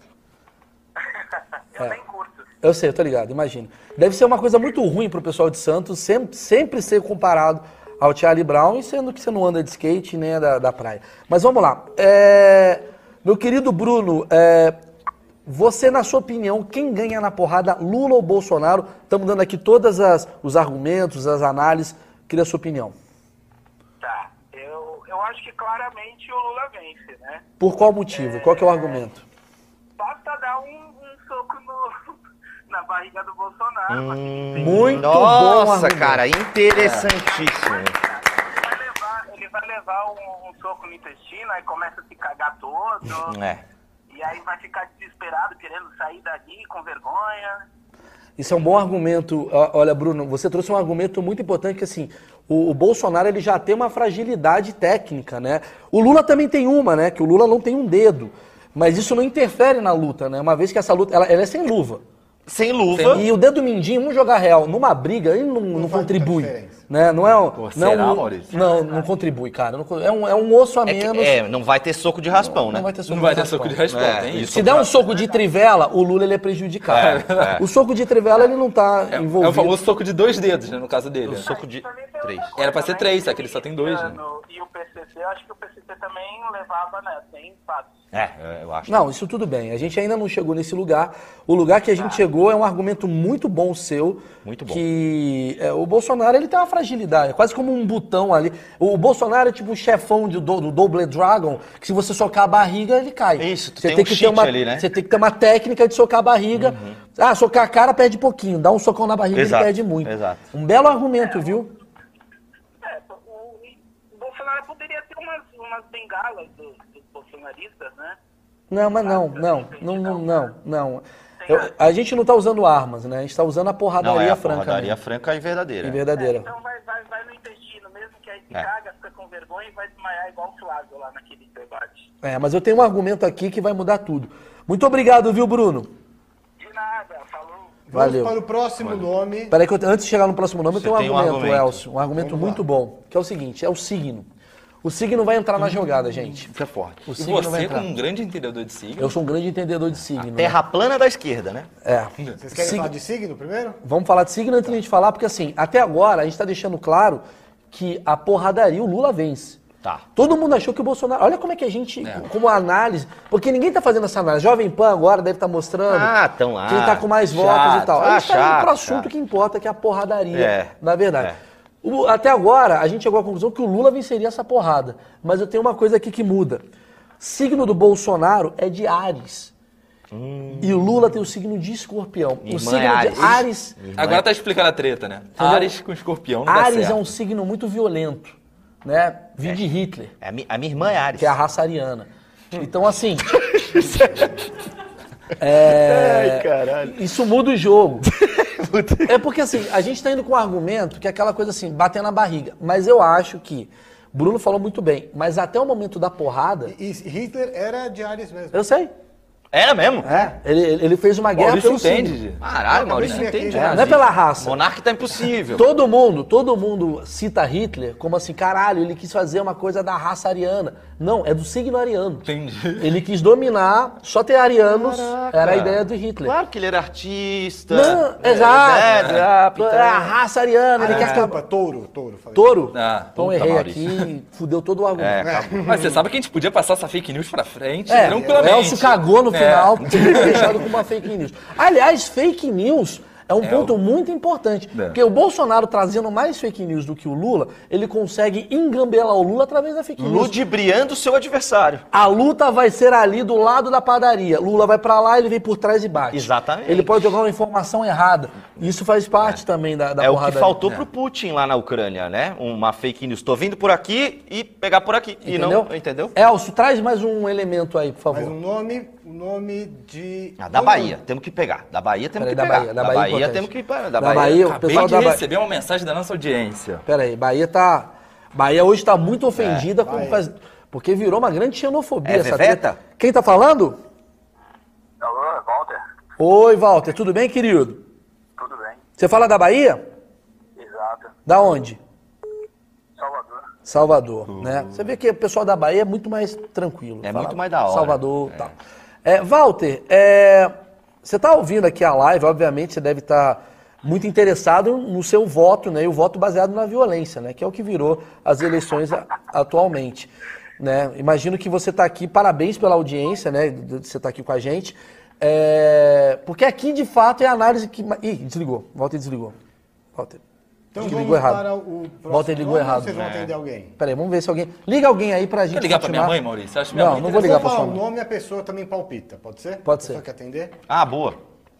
Eu tenho curso. Eu sei, eu tô ligado, imagino. Deve ser uma coisa muito ruim pro pessoal de Santos sempre, sempre ser comparado ao Charlie Brown, sendo que você não anda de skate nem é da, da praia. Mas vamos lá. É, Meu querido Bruno, é, você, na sua opinião, quem ganha na porrada, Lula ou Bolsonaro? Estamos dando aqui todos os argumentos, as análises. Queria a sua opinião. Tá. Eu, eu acho que claramente o Lula vence, né? Por qual motivo? Qual que é o argumento? Basta dar um, um soco no, na barriga do Bolsonaro. ele Muito bom Nossa, argumento. cara, interessantíssimo. Ele vai levar, ele vai levar um, um soco no intestino, aí começa a se cagar todo. É. E aí vai ficar desesperado, querendo sair daqui com vergonha. Isso é um bom argumento. Ó, Olha, Bruno, você trouxe um argumento muito importante que assim, o, o Bolsonaro ele já tem uma fragilidade técnica, né? O Lula também tem uma, né? Que o Lula não tem um dedo. Mas isso não interfere na luta, né? Uma vez que essa luta, ela, ela é sem luva. Sem luva. E o dedo mindinho, vamos jogar real, numa briga, ele não, não faz contribui. Né? Não é, um- Pô, não, será, um- Maurício? não, não contribui, cara. Não é, um, é um osso a É, que- menos. é, não vai ter soco de raspão, né? Não vai ter soco Não vai de ter soco de raspão. É, hein? isso. Se der um soco de trivela, o Lula ele é prejudicado. É, é. O soco de trivela ele não tá É, envolvido. é o famoso soco de dois dedos, né? No caso dele. O soco de tem três. Era pra ser três, só que ele só tem dois, né? E o PCC, eu acho que o PCC também levava, né? Sem fatos. É, eu acho. Não, isso tudo bem. A gente ainda não chegou nesse lugar. O lugar que a gente chegou é um argumento muito bom seu. Muito bom. Que é, o Bolsonaro ele tem uma fragilidade, é quase como um botão ali. O, Bolsonaro é tipo o chefão de- do, do Double Dragon, que se você socar a barriga, ele cai. Isso, tu você tem tem um que ter uma, ali, né? Você tem que ter uma técnica de socar a barriga. Ah, socar a cara perde pouquinho, dá um socão na barriga Exato, ele perde muito. exato. Um belo argumento, viu? É, o, o Bolsonaro poderia ter umas, umas bengalas do- dos bolsonaristas, né? Não, mas não, não, não, não, não, não. Eu- a gente não tá usando armas, né? A gente tá usando a porradaria Não, é a franca. porradaria mesmo. franca e verdadeira. E verdadeira. Então vai, vai, vai no intestino mesmo, que aí se É. caga, fica com vergonha e vai desmaiar igual o Flávio lá naquele debate. É, mas eu tenho um argumento aqui que vai mudar tudo. Muito obrigado, viu, Bruno? De nada, falou. Valeu. Vamos para o próximo nome. Peraí que eu, antes de chegar no próximo nome, eu Você tenho um tem um argumento, argumento. Elcio. Um argumento muito bom, que é o seguinte, é o signo. O signo vai entrar na jogada, gente. Isso é forte. O E signo vai você, entrar. como um grande entendedor de signo, Eu sou um grande entendedor de signo. né? Terra plana da esquerda, né? É. Vocês querem Sig- falar de signo primeiro? Vamos falar de signo antes de a gente falar, porque assim, até agora a gente está deixando claro que a porradaria o Lula vence. Tá. Todo mundo achou que o Bolsonaro. Olha como é que a gente. É. Como a análise. Porque ninguém tá fazendo essa análise. Jovem Pan agora deve estar mostrando. Ah, tão lá. Quem tá com mais Chato. votos e tal. Ah, a gente tá indo chato, pro assunto chato. que importa, que é a porradaria. É. Na verdade. É. O- até agora, a gente chegou à conclusão que o Lula venceria essa porrada. Mas eu tenho uma coisa aqui que muda. Signo do Bolsonaro é de Ares. E o Lula tem o signo de escorpião. Minha o signo é Áries. de Ares. agora tá explicando a treta, né? Entendeu? Ares com escorpião não dá Ares certo. é um signo muito violento, né? Vi de Hitler, É a, mi- a minha irmã é Ares. que é a raça ariana. Então, assim. é, caralho. Isso muda o jogo. é porque, assim, a gente tá indo com um argumento que é aquela coisa assim, bater na barriga. Mas eu acho que. Bruno falou muito bem, mas até o momento da porrada. E e Hitler era de Ares mesmo. Eu sei. Era mesmo? É, ele, ele fez uma guerra Maurício pelo entende. Caralho, Maurício entende. É, né? não é pela raça. Monarca tá impossível. Todo mundo, todo mundo cita Hitler como assim, caralho, ele quis fazer uma coisa da raça ariana. Não, é do signo ariano. Entendi. Ele quis dominar, só ter arianos, Caraca. era a ideia do Hitler. Claro que ele era artista. Não, É, exato. é, é, É a raça ariana, ele Ah, quer ficar... touro, touro. Falei. Touro? Ah, então errei Maurício. aqui, fudeu todo o argumento. É, Mas você sabe que a gente podia passar essa fake news pra frente É, o tranquilamente. Elcio cagou no É. final, porque foi fechado com uma fake news. Aliás, fake news é um ponto muito importante. É. Porque o Bolsonaro trazendo mais fake news do que o Lula, ele consegue engambelar o Lula através da fake news. Ludibriando o seu adversário. A luta vai ser ali do lado da padaria. Lula vai pra lá, ele vem por trás e bate. Exatamente. Ele pode jogar uma informação errada. Isso faz parte também da, da é o que faltou pro Putin lá na Ucrânia, né? Uma fake news. Tô vindo por aqui e pegar por aqui. E Entendeu? não, entendeu? Elcio, traz mais um elemento aí, por favor. Mas um nome, um nome de... Ah, da Bahia, temos que pegar. Da Bahia temos Peraí, que da pegar. Bahia, da Bahia é importante. temos que pegar. Da Da, Bahia, o Acabei pessoal de da Bahia. receber uma mensagem da nossa audiência. Pera aí, Bahia tá. Bahia hoje tá muito ofendida com Bahia. faz- porque virou uma grande xenofobia É essa treta. Quem tá falando? Alô, é Walter? Oi, Walter, tudo bem, querido? Tudo bem? Você fala da Bahia? Exato. Da onde? Salvador. Salvador, né? Você vê que o pessoal da Bahia é muito mais tranquilo. É Fala muito mais da hora. Salvador e tal. É, Walter, é, você tá ouvindo aqui a live, obviamente você deve estar muito interessado no seu voto, né? E o voto baseado na violência, né? Que é o que virou as eleições atualmente. Né? Imagino que você está aqui, parabéns pela audiência, né? de- Você está aqui com a gente. É, porque aqui, de fato, é a análise que. Ih, desligou. Walter desligou. Walter. Então desligou vamos errado. para o próximo Walter ligou nome errado. Vocês vão É. atender alguém? Peraí, vamos ver se alguém. Liga alguém aí pra gente. Quer ligar pra minha continuar. mãe, Maurício? Acho minha Não, mãe não vou Eu ligar pra falar sua o mãe. nome e a pessoa também palpita, pode ser? Pode ser. quer atender? Ah, boa.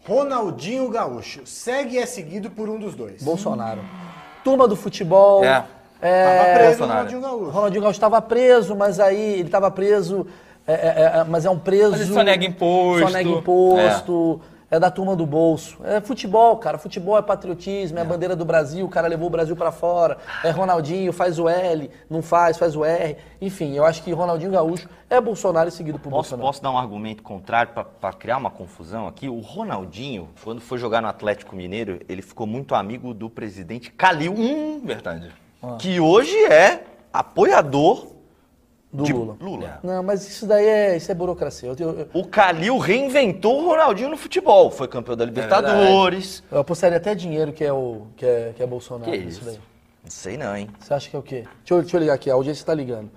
Ronaldinho Gaúcho. Segue e é seguido por um dos dois. Bolsonaro. Turma do futebol. É. é, Tava preso o Bolsonaro. Ronaldinho O Gaúcho. Ronaldinho Gaúcho estava preso, mas aí ele estava preso, é, é, é, mas é um preso. Mas ele só nega imposto. Só nega imposto. É. da turma do bolso. É futebol, cara. Futebol é patriotismo, é, a bandeira do Brasil. O cara levou o Brasil pra fora. É Ronaldinho, faz o L, não faz, faz o R. Enfim, eu acho que Ronaldinho Gaúcho é Bolsonaro e seguido por Posso, Bolsonaro. posso dar um argumento contrário para criar uma confusão aqui? O Ronaldinho, quando foi jogar no Atlético Mineiro, ele ficou muito amigo do presidente Calil, Hum, verdade. que hoje é apoiador Do de Lula. Lula. Não, mas isso daí é, isso é burocracia. Eu, eu- O Calil reinventou o Ronaldinho no futebol. Foi campeão da Libertadores. eu apostaria até dinheiro que é o que é, que é Bolsonaro. Que nisso isso? daí. Não sei não, hein? Você acha que é o quê? Deixa eu, deixa eu ligar aqui, a audiência tá ligando.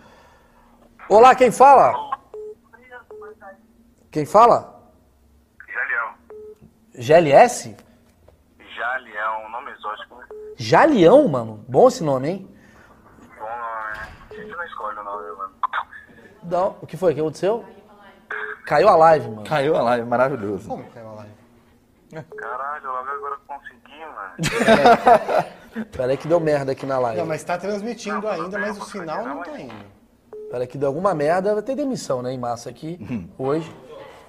Olá, quem fala? Quem fala? Jalião. GLS? Jalião, nome exótico. Jalião, mano. Bom esse nome, hein? Bom nome. A gente não escolhe o nome, mano. Não, o que foi? O que aconteceu? Caiu a live, mano. Caiu a live, maravilhoso. Como caiu a live? Caralho, logo agora consegui, mano. Pera aí que deu merda aqui na live. Não, mas tá transmitindo ainda, mas o sinal não tá indo. Pera aí que deu alguma merda. Vai ter demissão, né, em massa aqui, hoje.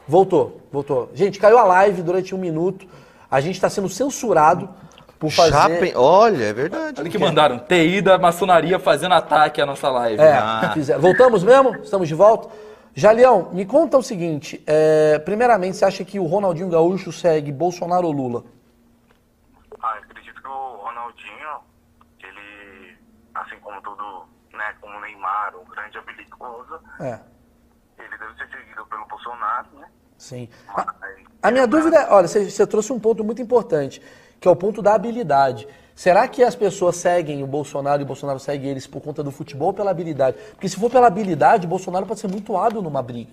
Voltou, voltou. Gente, caiu a live durante um minuto. A gente tá sendo censurado por fazer... Chape... Olha, é verdade. Olha que mandaram. TI da maçonaria fazendo ataque à nossa live. É, Ah. Voltamos mesmo? Estamos de volta? Jalião, me conta o seguinte. é, primeiramente, você acha que o Ronaldinho Gaúcho segue Bolsonaro ou Lula? Ah, eu acredito que o Ronaldinho, ele, assim como todo, né, como o Neymar, um grande habilidoso, É, ele deve ser seguido pelo Bolsonaro, né? sim. A, Mas, a minha dúvida é, olha, você, você trouxe um ponto muito importante, que é o ponto da habilidade. Será que as pessoas seguem o Bolsonaro e o Bolsonaro segue eles por conta do futebol ou pela habilidade? Porque se for pela habilidade, o Bolsonaro pode ser muito hábil numa briga.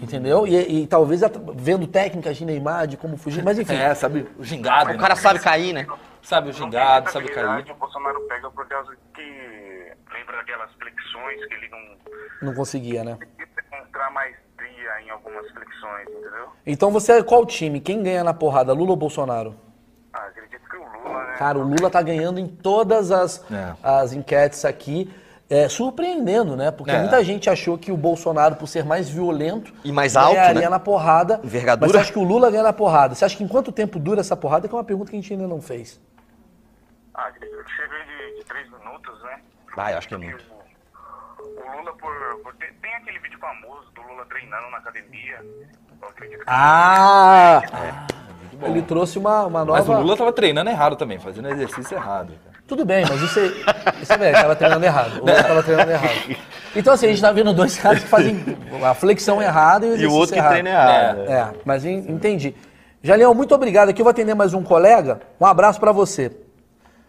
Entendeu? E, e talvez vendo técnicas de Neymar, de como fugir, mas enfim. É, sabe o gingado. O cara sabe cair, né? Sabe o gingado, tem sabe habilidade, cair. O Bolsonaro pega por causa que lembra aquelas flexões que ele não Não conseguia, né? conseguia demonstrar maestria em algumas flexões, entendeu? Então você é qual time? Quem ganha na porrada, Lula ou Bolsonaro? Ah, acredito que o Lula, né? Cara, o Lula tá ganhando em todas as, É. as enquetes aqui. É, surpreendendo, né? Porque É. muita gente achou que o Bolsonaro, por ser mais violento, E mais alto, ganharia né? na porrada. Envergadura. Mas você acha que o Lula ganha na porrada? Você acha que em quanto tempo dura essa porrada? Que é uma pergunta que a gente ainda não fez. Ah, acredito que chega de, de três minutos, né? Ah, eu acho que é muito. o- O Lula, por, por ter- tem aquele vídeo famoso do Lula treinando na academia. Eu acredito que Ah! Ele trouxe uma, uma nova. Mas o Lula tava treinando errado também, fazendo exercício errado. Tudo bem, mas isso é. Isso é velho, tava treinando errado. O Lula tava treinando errado. Então, assim, a gente tá vendo dois caras que fazem a flexão errada e o E o outro que errado. treina errado. É, mas en- entendi. Jalião, muito obrigado. Aqui eu vou atender mais um colega. Um abraço pra você.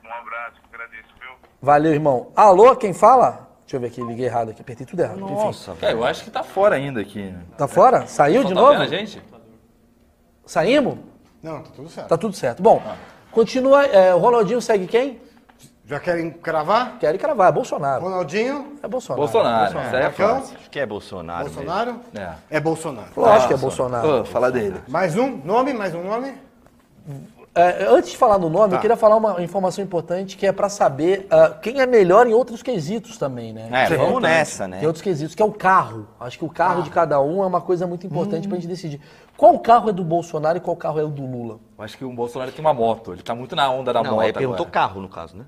um abraço, agradeço, viu? Valeu, irmão. Alô, quem fala? Deixa eu ver aqui, liguei errado aqui, apertei tudo errado. Enfim, Nossa, Cara, eu acho que tá fora ainda aqui. né? tá fora? Saiu de Tá novo? vendo a gente? Saímos? Não, tá tudo certo. Tá tudo certo. Bom, continua. é, o Ronaldinho segue quem? Já querem cravar? Quero cravar, é Bolsonaro. Ronaldinho, É Bolsonaro. Bolsonaro, aí é fácil. Acho que é Bolsonaro. mesmo. Bolsonaro? É. É Bolsonaro. Lógico que é Bolsonaro. Pô, fala dele. Mais um nome, mais um nome? É, antes de falar no nome, Tá. eu queria falar uma informação importante que é pra saber ah, quem é melhor em outros quesitos também, né? É, Isso vamos importante. nessa, né? Tem outros quesitos, que é o carro. Acho que o carro Ah. de cada um é uma coisa muito importante Hum. pra gente decidir. Qual carro é do Bolsonaro e qual carro é o do Lula? Eu acho que o Bolsonaro tem uma moto. Ele tá muito na onda da Não, moto aí perguntou agora. carro, no caso, né?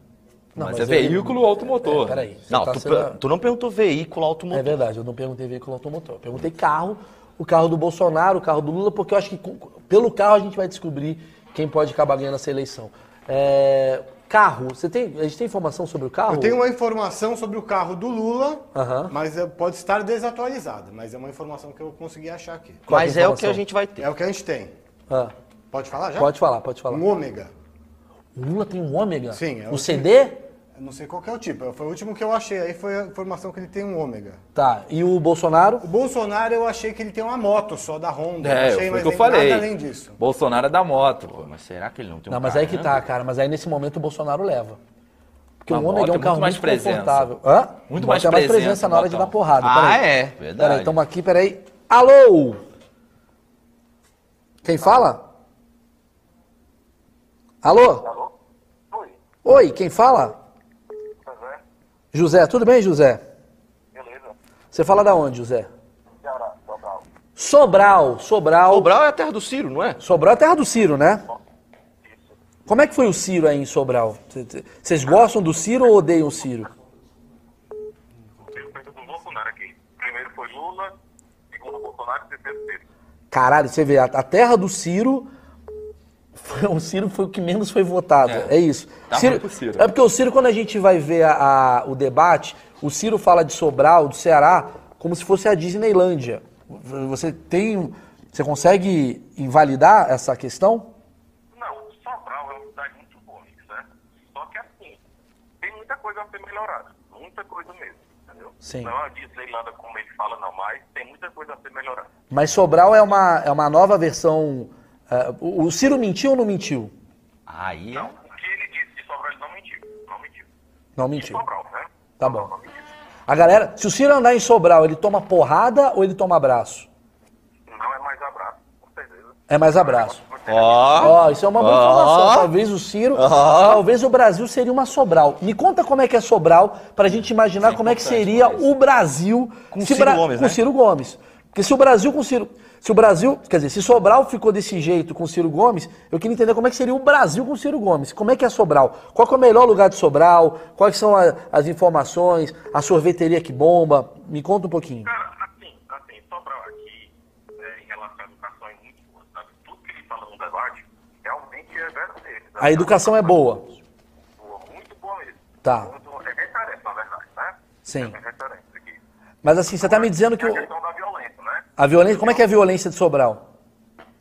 Não, Mas, mas é ele- veículo automotor. É, peraí. Não, tá tu, sendo- tu não perguntou veículo É automotor. verdade, eu não perguntei veículo automotor. Eu perguntei carro, o carro do Bolsonaro, o carro do Lula, porque eu acho que pelo carro a gente vai descobrir quem pode acabar ganhando essa eleição. É, carro, você tem, a gente tem informação sobre o carro? Eu tenho uma informação sobre o carro do Lula, Aham. mas é- pode estar desatualizada. Mas é uma informação que eu consegui achar aqui. Qual Mas é a é o que a gente vai ter. É o que a gente tem. Ah, Pode falar já? pode falar, pode falar. Um ômega. O Lula tem um ômega? Sim, é O o CD? Eu não sei qual que é o tipo. Foi o último que eu achei. Aí foi a informação que ele tem um ômega. Tá. E o Bolsonaro? O Bolsonaro eu achei que ele tem uma moto só da Honda. É, achei, foi mas o que eu falei. Nada além disso. Bolsonaro é da moto, pô. Mas será que ele não tem um Não, mas carro, aí que né? tá, cara. Mas aí nesse momento o Bolsonaro leva. Porque Na o ômega é um carro muito mais muito presença. confortável. Hã? Muito Moto mais é mais presença presença, na hora de dar porrada. Ah, peraí. é, verdade. Peraí, estamos aqui, peraí. Alô? Quem fala? Alô? Alô? Oi, Oi, quem fala? José? Tudo bem, José? Beleza? Você fala da onde, José? Ceará, Sobral. Sobral, Sobral. Sobral é a terra do Ciro, não é? Sobral é a terra do Ciro, né? Como é que foi o Ciro aí em Sobral? Cê- cê- Vocês gostam do Ciro ou odeiam o Ciro? Eu fui do Bolsonaro aqui. Primeiro foi Lula, segundo Bolsonaro e terceiro Ciro. Caralho, você vê, a, a terra do Ciro. o Ciro foi o que menos foi votado. É, É. isso. Tá pro Ciro. É porque o Ciro, quando a gente vai ver a- a- o debate, o Ciro fala de Sobral, do Ceará, como se fosse a Disneylândia. Você tem. Você consegue invalidar essa questão? Não, Sobral é uma cidade muito boa, certo? Só que assim, tem muita coisa a ser melhorada. Muita coisa mesmo, entendeu? Sim. Não é Disneylândia como ele fala, não, mas tem muita coisa a ser melhorada. Mas Sobral é uma, é uma nova versão. É, o Ciro mentiu ou não mentiu? Aí é. Não, o que ele disse de Sobral, ele não mentiu. Não mentiu. Não De mentiu. Sobral, né? Tá bom. Não. A galera, se o Ciro andar em Sobral, ele toma porrada ou ele toma abraço? Não é mais abraço, com certeza. É mais abraço. Ó, Ó, isso é uma boa Ó. informação. Talvez o Ciro, talvez o Brasil seria uma Sobral. Me conta como é que é Sobral, pra gente imaginar como é que seria o Brasil Com se Ciro Gomes, com né? Ciro Gomes. Porque se o Brasil com Ciro, se o Brasil, quer dizer, se Sobral ficou desse jeito com Ciro Gomes, eu queria entender como é que seria o Brasil com Ciro Gomes. Como é que é Sobral? Qual é o melhor lugar de Sobral? Quais são a- as informações? A sorveteria que bomba? Me conta um pouquinho. Cara, assim, assim, Sobral aqui, é, em relação à educação, é muito boa, sabe? Tudo que ele fala no debate, realmente é verdadeiro. sabe? A educação é boa. Boa, muito boa mesmo. Tá. É referência, na verdade, né? Sim. É referência aqui. Mas assim, você tá me dizendo que a questão da violência? A violência, como é que é a violência de Sobral?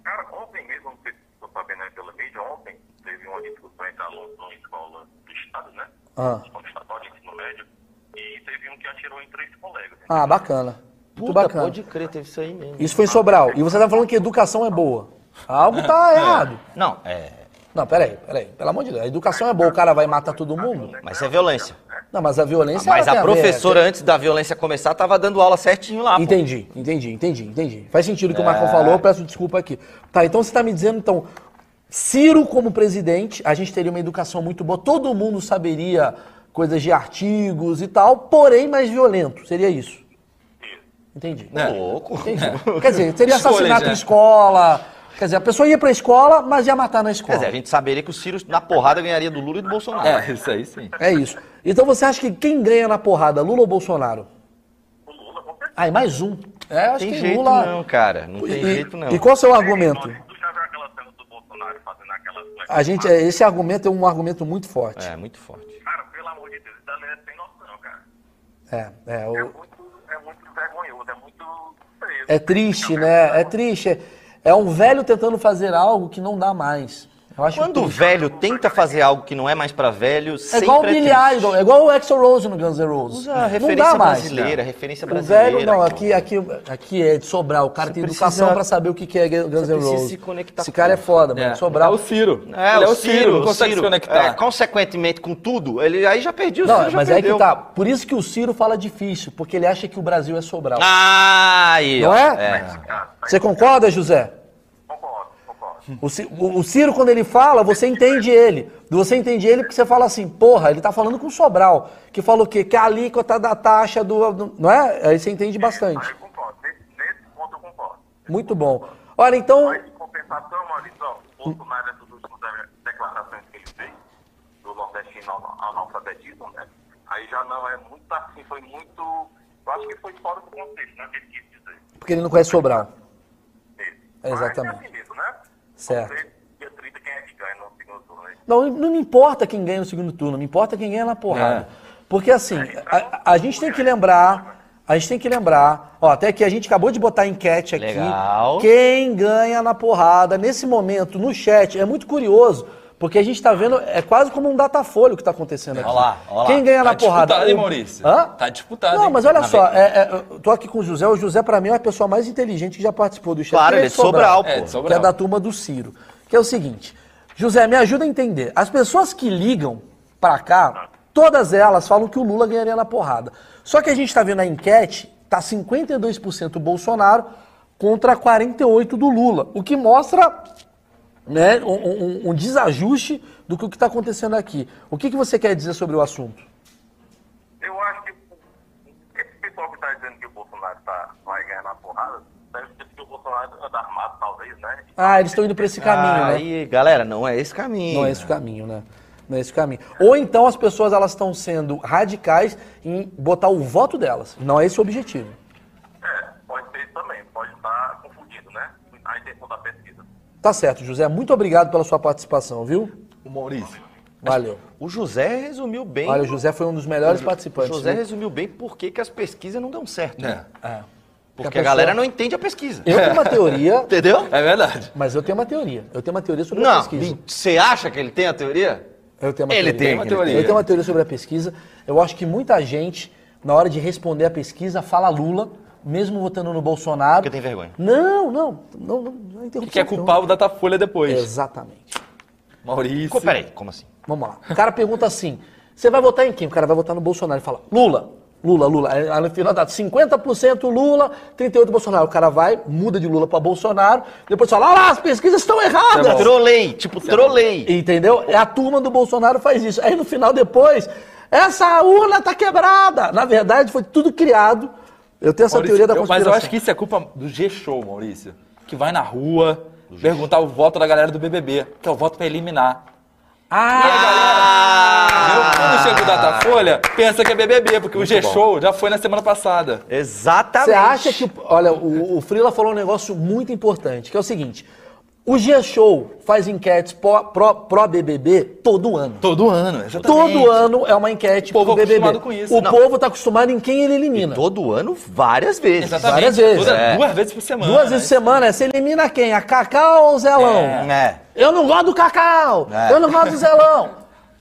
Cara, ontem mesmo, não sei se estou sabendo aí pela mídia, ontem teve uma discussão entre alunos numa escola do Estado, né? Ah. Escola estadual de ensino médio, e teve um que atirou em três colegas. Ah, bacana. Muito puta, bacana. pode crer, teve isso aí mesmo. Isso foi em Sobral. E você tá falando que educação é boa. Algo tá errado. Não, é. Não, peraí, peraí. Pelo amor de Deus. A educação é boa, o cara vai matar todo mundo? Mas isso é violência. Não, mas a violência... Mas a tem ver- professora, antes da violência começar, tava dando aula certinho lá. pô. Entendi, entendi, entendi, entendi. Faz sentido o que o É. Marcão falou, eu peço desculpa aqui. Tá, então você tá me dizendo, então, Ciro como presidente, a gente teria uma educação muito boa, todo mundo saberia coisas de artigos e tal, porém mais violento, seria isso? Entendi. É. Louco. Entendi. Quer dizer, teria Escolhas, assassinato né? em escola. Quer dizer, a pessoa ia pra escola, mas ia matar na escola. Quer dizer, a gente saberia que o Ciro na porrada ganharia do Lula e do Bolsonaro. É, isso aí sim. É isso. Então você acha que quem ganha na porrada, Lula ou Bolsonaro? Ah, e mais um. É, acho Tem que jeito Lula... não, cara. Não tem E- jeito não. E qual é o seu argumento? Tu já viu aquela cena do Bolsonaro fazendo aquela... A gente, esse argumento é um argumento muito forte. É, muito forte. Cara, pelo amor de Deus, isso ali é sem noção, cara. É, é, É o- muito, é muito vergonhoso, é muito... feio. é triste, né? É triste. É um velho tentando fazer algo que não dá mais. Eu acho Quando o velho tenta fazer algo que não é mais pra velho, É sempre igual o é Billy triste. Idol, é igual o Axl Rose no Guns N' Roses. Usa a não referência dá mais. brasileira, referência O brasileira. velho, não, aqui, aqui, aqui é de Sobral. O cara tem precisa- educação pra saber o que é Guns N' Roses. se conectar Esse cara é foda, mano. É, Sobral. É o Ciro. É, ele é o o Ciro, não o consegue Ciro, se conectar. é, consequentemente com tudo, ele aí já perdi o Não, Ciro já mas é perdeu. que tá. Por isso que o Ciro fala difícil, porque ele acha que o Brasil é Sobral. Ah, aí, Não ó. é? Você concorda, José? O o, o Ciro, quando ele fala, você entende ele. Você entende ele porque você fala assim, porra, ele tá falando com o Sobral, que fala o quê? Que a alíquota da taxa do. do- não é? Aí você entende bastante. Aí eu concordo. Nesse, nesse ponto eu concordo. Muito bom. Olha, então. Mas em compensação, Maurício, Bolsonaro, essas últimas de- declarações que ele fez do nordestino analfabetismo, né? Aí já não é muito assim, foi muito. Eu acho que foi fora do contexto, né? Que ele quis dizer. Porque ele não conhece Sobral. Isso. Exatamente. Certo. Dia 30 quem é que ganha no segundo turno. Não, não me importa quem ganha no segundo turno, me importa quem ganha na porrada. Porque assim, a, a gente tem que lembrar, a gente tem que lembrar, ó, até que a gente acabou de botar a enquete aqui, Legal. quem ganha na porrada nesse momento no chat, é muito curioso, porque a gente tá vendo, é quase como um datafolha o que tá acontecendo aqui. Olha lá, olha lá. Quem ganha Tá na porrada? disputado, hein, Maurício? Hã? Tá disputado, Não, mas olha só, é, é, eu tô aqui com o José, o José pra mim é a pessoa mais inteligente que já participou do chat. Claro, Ele é de Sobral, pô. É, de que Sobral. é da turma do Ciro. Que é o seguinte, José, me ajuda a entender. As pessoas que ligam pra cá, todas elas falam que o Lula ganharia na porrada. Só que a gente tá vendo a enquete, tá 52% Bolsonaro contra 48% do Lula. O que mostra né, um, um- um desajuste do que o que está acontecendo aqui. O que, que você quer dizer sobre o assunto? Eu acho que esse pessoal que está dizendo que o Bolsonaro tá, vai ganhar na porrada, deve ser que o Bolsonaro anda armado, talvez, né? Ah, eles estão indo para esse caminho, né? Aí, galera, não é esse caminho. Não é esse o caminho, né? Não é esse o caminho. Ou então as pessoas elas estão sendo radicais em botar o voto delas. Não é esse o objetivo. É, pode ser isso também, pode estar confundido, né? A intenção da pesquisa. Tá certo, José. Muito obrigado pela sua participação, viu? O Maurício. Valeu. O José resumiu bem. Olha, o José foi um dos melhores o participantes. José viu? resumiu bem por que que as pesquisas não dão certo. É. né? É. Porque a a galera pessoa- não entende a pesquisa. Eu tenho uma teoria, Entendeu? É verdade. mas eu tenho uma teoria. Eu tenho uma teoria sobre a Não, pesquisa. você acha que ele tem a teoria? Eu tenho uma Ele teoria. tem uma teoria. Eu tenho uma teoria sobre a pesquisa. Eu acho que muita gente, na hora de responder a pesquisa, fala Lula, mesmo votando no Bolsonaro. Porque tem vergonha. Não, não. Não, não, não é E interrupção, quer culpar o Datafolha depois. Exatamente. Maurício. Co- Peraí, como assim? Vamos lá. O cara pergunta assim: você vai votar em quem? O cara vai votar no Bolsonaro. Ele fala: Lula. Lula, Lula. Aí no final dá 50% Lula, 38% Bolsonaro. O cara vai, muda de Lula para Bolsonaro, depois fala: olha lá, as pesquisas estão erradas. Trolei, tipo, trolei. Entendeu? É a turma do Bolsonaro faz isso. Aí no final depois, essa urna tá quebrada. Na verdade, foi tudo criado. Eu tenho essa Maurício, teoria da eu- conspiração. Mas eu acho que isso é culpa do G-Show, Maurício. Que vai na rua perguntar o voto da galera do BBB, que é o voto pra eliminar. Ah! Quando chega o Datafolha, pensa que é BBB, porque o G-Show já foi na semana passada. Exatamente. Você acha que. Olha, o, o Frila falou um negócio muito importante, que é o seguinte: o G-Show faz enquetes pró- pró- pró-BBB todo ano. Todo ano, exatamente. Todo ano é uma enquete O povo pro BBB. acostumado com isso. O Não. povo tá acostumado em quem ele elimina. Todo ano, várias vezes. Exatamente. Várias vezes. Toda- É. Duas vezes por semana. Duas vezes por semana, você elimina quem? A Cacau ou o Zelão? É. Eu não gosto do Cacau! É. Eu não gosto do Zelão!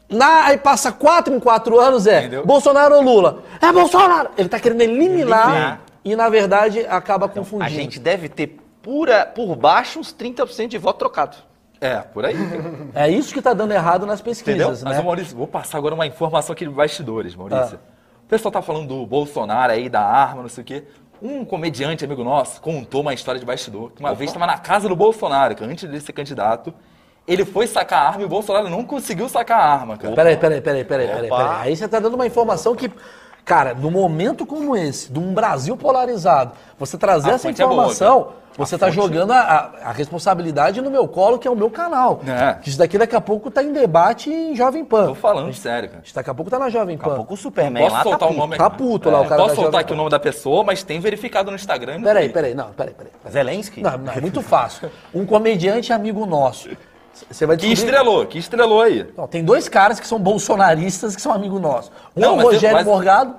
Na, aí passa quatro em quatro anos, é Entendeu? Bolsonaro ou Lula? É Bolsonaro! Ele tá querendo eliminar, Eliminar. e na verdade acaba confundindo. A gente deve ter pura, por baixo uns 30% de voto trocado. É, por aí. É isso que tá dando errado nas pesquisas, Mas, né? ô, Maurício, vou passar agora uma informação aqui de bastidores, Maurício. Ah. O pessoal tá falando do Bolsonaro aí, da arma, não sei o quê. Um comediante amigo nosso contou uma história de bastidor. Que uma vez estava na casa do Bolsonaro, que antes de ser candidato, ele foi sacar a arma e o Bolsonaro não conseguiu sacar a arma, cara. Peraí, peraí, peraí, peraí, peraí, Opa. peraí. Aí você tá dando uma informação que, Cara, num momento como esse, de um Brasil polarizado, você trazer A essa é boa, informação, cara. você tá jogando a, a- responsabilidade no meu colo, que é o meu canal. É. Que Isso daqui daqui a pouco tá em debate em Jovem Pan. Tô falando sério, cara. Isso daqui a pouco tá na Jovem Daqui a Pan. pouco o Superman Posso lá soltar tá o puto. nome Tá puto lá, o cara Posso da soltar Jovem aqui o Pan. nome da pessoa, mas tem verificado no Instagram. Peraí, peraí, não, peraí, peraí. peraí. Zelensky? Não, não, é muito fácil. Um comediante amigo nosso. Você vai Que estrelou, que estrelou aí. Não, tem dois caras que são bolsonaristas que são amigos nossos. Um Não, é o Rogério mas- Morgado.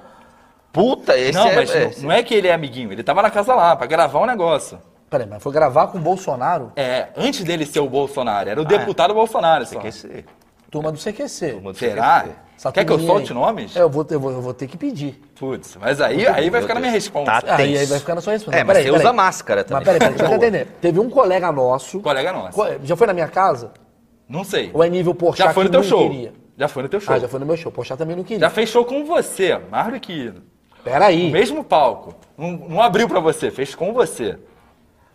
Puta, esse não, é... mas é- não, não é que ele é amiguinho, ele tava na casa lá pra gravar um negócio. Peraí, mas foi gravar com o Bolsonaro? É, antes dele ser o Bolsonaro, Ah, era o é. deputado Bolsonaro. Só. Esqueci. Turma do CQC. Turma do Será? CQC. Essa Quer que eu solte aí. nomes? É, eu vou, ter- eu, vou, eu vou ter que pedir. Putz, mas aí, aí vai ficar na minha resposta. Tá. Aí, aí vai ficar na sua resposta. É, mas Peraí, você usa máscara também. Mas peraí, peraí, deixa eu entender. Teve um colega nosso. Colega nosso. Já foi na minha casa? Não sei. Ou é nível Porchat Já foi no teu não show. queria? Já foi no teu show. Ah, já foi no meu show. Porchat também não queria. Já fez show com você, mais do que Peraí. o mesmo palco. Não, não abriu pra você, fez com você.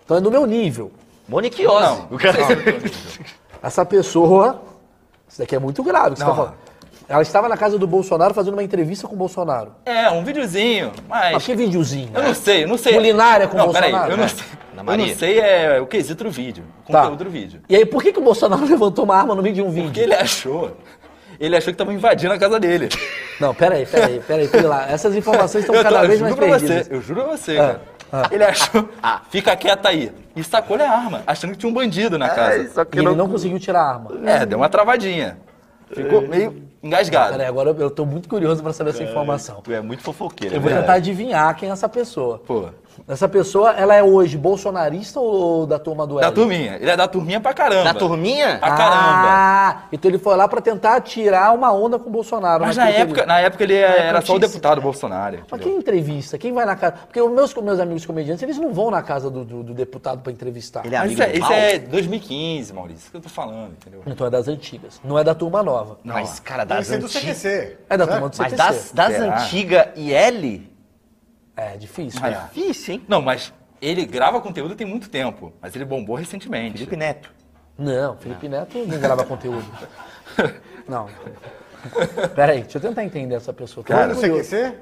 Então é no meu nível. Moniquiose. Não. O cara- Essa pessoa. Isso daqui é muito grave. o que você Não. tá falando. Ela estava na casa do Bolsonaro fazendo uma entrevista com o Bolsonaro. É, um videozinho, mas... Mas que videozinho? Eu não sei, eu não sei. Culinária com não, Bolsonaro? Peraí, eu não É. sei. Eu não sei é o quesito do vídeo, o Tá. conteúdo do vídeo. E aí, por que, que o Bolsonaro levantou uma arma no meio de um vídeo? Porque ele achou. Ele achou que tava invadindo a casa dele. Não, peraí, peraí, peraí, peraí lá. Essas informações estão tô, cada eu vez juro mais pra perdidas. você, eu juro pra você, Ah, cara. ah. Ele achou. Fica quieto aí. E sacou-lhe a arma, achando que tinha um bandido na casa. E ele não conseguiu tirar a arma. É, deu uma travadinha. Ficou meio engasgado. Peraí, agora eu- eu tô muito curioso pra saber essa informação. Tu é muito fofoqueiro. Eu vou né? tentar adivinhar quem é essa pessoa. Pô, Essa pessoa, ela é hoje bolsonarista ou da turma do da Hélio? turminha. Ele é da turminha pra caramba. Da turminha? Pra caramba. Ah, então ele foi lá pra tentar tirar uma onda com o Bolsonaro. Mas na época, período. na época ele era só o deputado Bolsonaro. Mas entendeu? quem entrevista? Quem vai na casa? Porque os meus, meus amigos comediantes, eles não vão na casa do, do- do deputado pra entrevistar. Ele é Mas amigo isso, é, do isso é 2015, Maurício. Isso que eu tô falando, entendeu? Então é das antigas. Não é da turma nova. Mas, cara, das ser do antigas... CQC. É da certo? turma do CQC. Mas das, das antigas IL? É difícil. Né? é. Difícil, hein? Não, mas ele grava conteúdo tem muito tempo. Mas ele bombou recentemente. Felipe Neto. Não, Felipe Neto não grava conteúdo. Não. Peraí, deixa eu tentar entender essa pessoa. Muito do. CQC?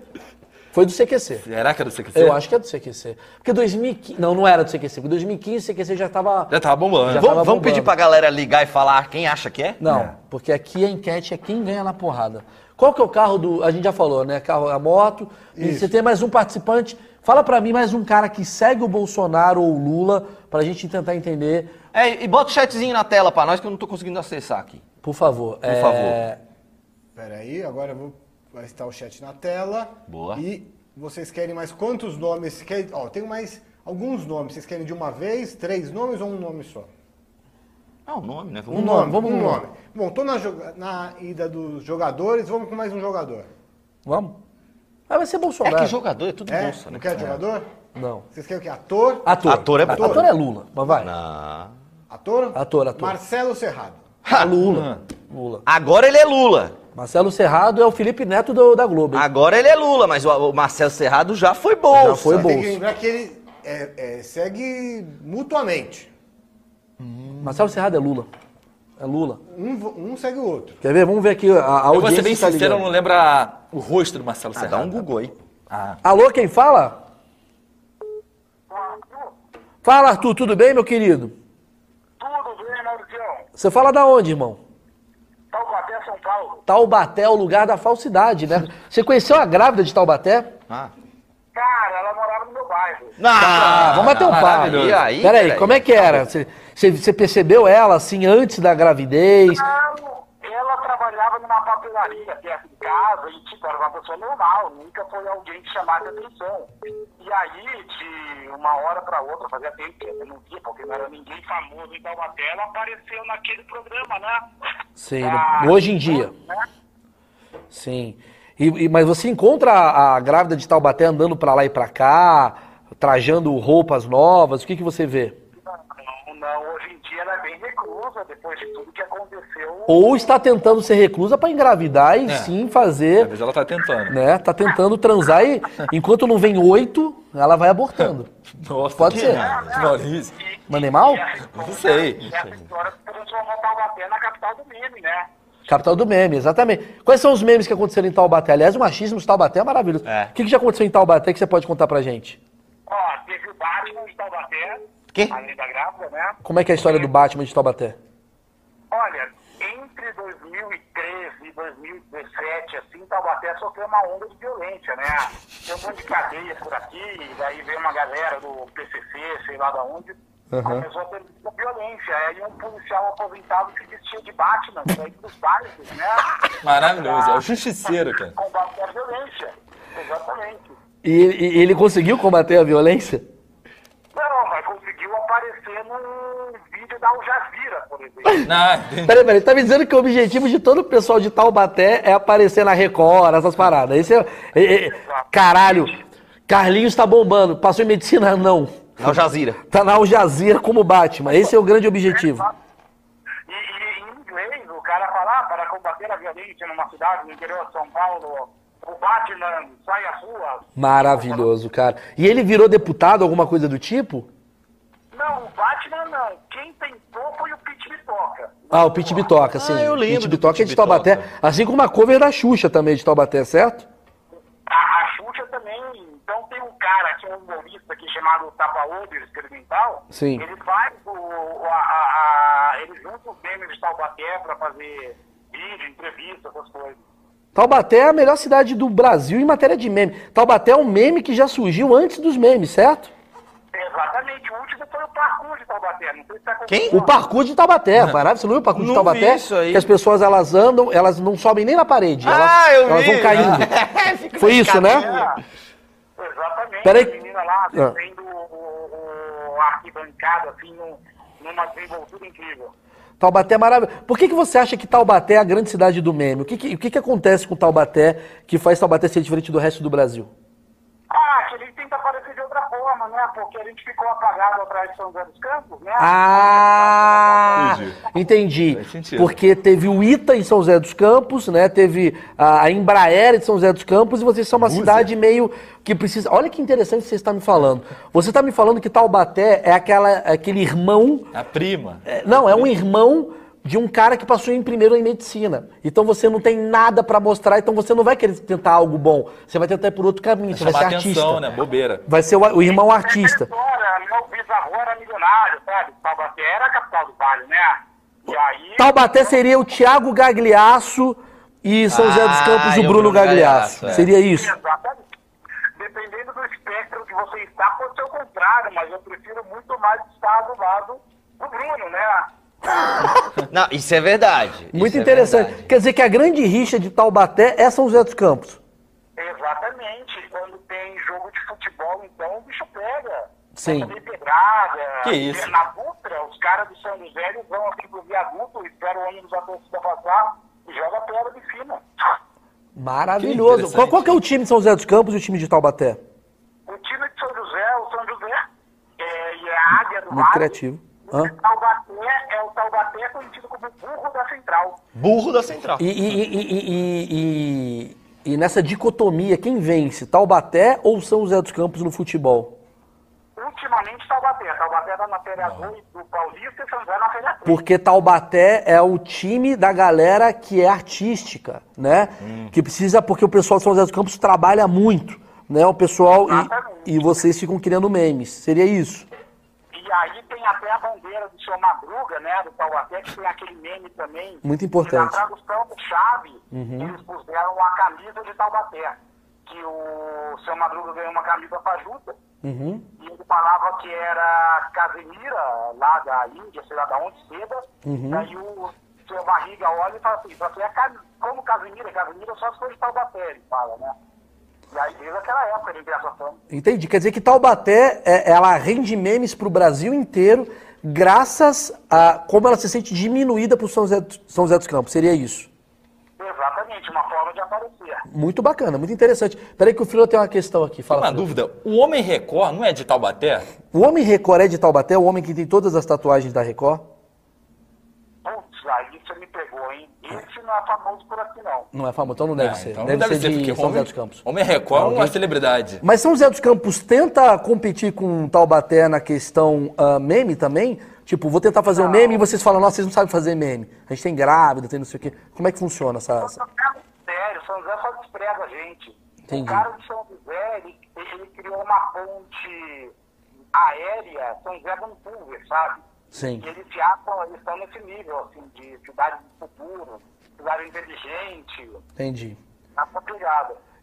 Foi do CQC. Será que é do CQC? Eu acho que é do CQC. Porque 2015. Não, não era do CQC. Porque 2015 o CQC já estava. Já tava bombando. Já tava Vamos, vamos bombando. pedir pra galera ligar e falar quem acha que é? Não, É. porque aqui a enquete é quem ganha na porrada. Qual que é o carro do. A gente já falou, né? Carro, a moto. E você tem mais um participante. Fala pra mim mais um cara que segue o Bolsonaro ou o Lula pra gente tentar entender. É, e bota o chatzinho na tela pra nós que eu não tô conseguindo acessar aqui. Por favor. Por favor. Pera aí, agora eu vou... vai estar o chat na tela. Boa. E vocês querem mais quantos nomes? Quer... Ó, tenho mais alguns nomes. Vocês querem de uma vez, três nomes ou um nome só? Ah, o nome, né? Um nome, vamos um um nome. Bom, tô na, na ida dos jogadores, vamos com mais um jogador. Vamos? Ah, vai ser É Bolsonaro. que jogador é tudo É? bolsa, né? Não quer jogador? Não. Vocês querem o quê? Ator? Ator. Ator é bom. Ator é Lula. Mas vai. Não. Ator? Ator, ator. Marcelo Serrado. Ah, Lula. Lula. Agora ele é Lula. Marcelo Serrado é o Felipe Neto do- da Globo. hein? Agora ele é Lula, mas o, o Marcelo Serrado já foi bolsa. Já foi Tem que bolsa. lembrar que ele é, é, segue mutuamente. Marcelo Serrado é Lula. É Lula. Um, um segue o outro. Quer ver? Vamos ver aqui a, a Eu vou audiência. ser bem que tá sincero, eu não lembro a- o rosto do Marcelo Ah, Serrado. dá um Google aí. Alô, quem fala? Fala, Arthur, tudo bem, meu querido? Tudo bem, Mauricião? Você fala da onde, irmão? Taubaté, São Paulo. Taubaté é o lugar da falsidade, né? Você conheceu a grávida de Taubaté? Ah. Cara, ela morava no meu bairro. Ah, vamos bater um papo. maravilhoso. E aí, Peraí, peraí. como é que era? Você, você- você percebeu ela assim antes da gravidez? Não, ela trabalhava numa papelaria perto de casa e, tipo, era uma pessoa normal, nunca foi alguém que chamasse atenção. E aí, de uma hora pra outra, fazia tempo que eu não via, porque não era ninguém famoso em Taubaté, ela apareceu naquele programa, né? Sim, Ah, hoje em dia. né? Sim. E, e- mas você encontra a, a grávida de Taubaté andando pra lá e pra cá, trajando roupas novas? O que, que você vê? Não, hoje em dia ela é bem reclusa, depois de tudo que aconteceu. Ou está tentando ser reclusa pra engravidar e É. sim Às fazer, vezes ela tá tentando. né? Tá tentando transar e enquanto não vem oito, ela vai abortando. Nossa, Pode que- ser. Maurício. E- Mandei mal? e essa história- Não sei. e Essa história transformou Taubaté na capital do meme, né? Capital do meme, exatamente. Quais são os memes que aconteceram em Taubaté? Aliás, o machismo de Taubaté é maravilhoso. É. O que, que já aconteceu em Taubaté que você pode contar pra gente? Ó, teve o Batman de Taubaté, Quê? além da grávida, né? Como é que é a história do Batman de Taubaté? Olha, entre 2013 e 2017, assim, Taubaté sofreu uma onda de violência, né? Tem um monte de cadeia por aqui, e daí veio uma galera do PCC, sei lá da onde, começou a ter muita violência. Aí um policial aposentado se vestia de Batman, saía dos bairros, né? Maravilhoso, é o justiceiro, cara. Combater a violência, exatamente. E e ele conseguiu combater a violência? Não, mas conseguiu aparecer num vídeo da Al Jazeera, por exemplo. Não, entendi. Peraí, peraí, tá me dizendo que o objetivo de todo o pessoal de Taubaté é aparecer na Record, essas paradas. Esse é, é- é- caralho, Carlinhos tá bombando. Passou em medicina? Não. Al Jazeera. Tá na Al Jazeera como Batman. Esse é o grande objetivo. E, e em inglês, o cara fala, ah, para combater a violência numa cidade no interior de São Paulo, o Batman sai às ruas. Maravilhoso, cara. E ele virou deputado, alguma coisa do tipo? Não, o Batman não. Quem tentou foi o Pete Bitoca. Ah, o Pit Bitoca, sim. Ah, eu lembro Pit Bitoca é de Taubaté. Assim como a cover da Xuxa também é de Taubaté, certo? A, a Xuxa também. Então tem um cara, que é um humorista aqui chamado Tapa-Olho Experimental. Sim. Ele faz o. o- a, a, a- ele junta os memes de Taubaté pra fazer vídeo, entrevista, essas coisas. Taubaté é a melhor cidade do Brasil em matéria de meme. Taubaté é um meme que já surgiu antes dos memes, certo? Exatamente, o último foi o parkour de Taubaté. Não sei se tá Quem? O parkour de Taubaté, maravilhoso. Você não viu o parkour de Não Taubaté? vi isso aí. Que as pessoas elas andam, elas não sobem nem na parede. elas, Ah, eu elas vi. vão caindo. Fica Foi isso, né? É, exatamente. Peraí. A menina lá Ah. descendo o, o, o arquibancada, assim, num- numa desenvoltura incrível. Taubaté é maravilhoso. Por que, que você acha que Taubaté é a grande cidade do meme? O que, que, o que, que acontece com Taubaté que faz Taubaté ser diferente do resto do Brasil? Ah, que ele tenta aparecer de outra forma, né? Porque a gente ficou apagado atrás de São José dos Campos, né? Ah, Entendi. entendi. Porque teve o ITA em São José dos Campos, né? Teve a Embraer de São José dos Campos e vocês são uma cidade meio que precisa. Olha que interessante você está me falando. Você está me falando que Taubaté é aquela, aquele irmão. A prima. é, Não, é um irmão de um cara que passou em primeiro em medicina. Então você não tem nada pra mostrar, então você não vai querer tentar algo bom. Você vai tentar ir por outro caminho, você vai ser atenção, artista. né? Bobeira. Vai ser o, o irmão artista. História, meu bisavô era milionário, sabe? Taubaté era a capital do Vale, né? E aí... Taubaté seria o Thiago Gagliasso e São José dos Ah, Campos e o o Bruno Bruno Gagliasso. Gagliasso, é. Seria isso. Exatamente. Dependendo do espectro que você está, pode ser o contrário, mas eu prefiro muito mais estar do lado do Bruno, né? Não, isso é verdade. Muito isso é interessante. verdade. Quer dizer que a grande rixa de Taubaté é São José dos Campos. Exatamente. Quando tem jogo de futebol, então o bicho pega. Sim. Pedrada. Que isso? Na Dutra, os caras do São José eles vão assim pro viaduto, esperam o ônibus da torcida passar e joga pedra de cima. Maravilhoso. Qual, qual que é o time de São José dos Campos e o time de Taubaté? O time de São José, o São José, é, e a Águia do Muito Vale. criativo. O Hã? Taubaté é o Taubaté conhecido como burro da central. Burro da central. E, e- e- e- e- e- e nessa dicotomia, quem vence? Taubaté ou São José dos Campos no futebol? Ultimamente Taubaté. Taubaté tá na Féria 2 do Paulista e São José na Féria 3. Porque Taubaté é o time da galera que é artística, né? Que precisa, porque o pessoal de São José dos Campos trabalha muito, né? O pessoal e, e vocês ficam criando memes. Seria isso? E aí tem até a bandeira do seu Madruga, né, do Taubaté, que tem aquele meme também. Muito importante. Na tradução do Chave, eles puseram a camisa de Taubaté. Que o seu Madruga ganhou uma camisa fajuta. Uhum. E ele falava que era Casemira, lá da Índia, sei lá da onde, seda. Uhum. E aí o seu Barriga olha e fala assim, você é como Casemira? Casemira só se for de Taubaté, ele fala, né? Desde aquela época tem fama. Entendi. Quer dizer que Taubaté, é, ela rende memes pro Brasil inteiro, graças a como ela se sente diminuída por São José, São José dos Campos. Seria isso? Exatamente, uma forma de aparecer. Muito bacana, muito interessante. Peraí que o Frila tem uma questão aqui. Tem Fala, uma Frila. dúvida. O Homem Record não é de Taubaté? O Homem Record é de Taubaté, o homem que tem todas as tatuagens da Record? Putz, aí você me pegou, hein? Esse não é famoso por aqui, não. Não é famoso, então não deve Ah, ser. então deve, não deve ser, de porque São José dos Campos. Homem Record é uma celebridade. Mas São José dos Campos tenta competir com Taubaté na questão ah, meme também? Tipo, vou tentar fazer um meme e vocês falam, nossa, vocês não sabem fazer meme. A gente tem grávida, tem não sei o quê. Como é que funciona essa. essa... São José é sério, São José só despreza a gente. Entendi. O cara de São José, ele, ele criou uma ponte aérea, São José Vancouver, sabe? Sim. E eles eles estão nesse nível, assim, de cidade do futuro, cidade inteligente, Entendi.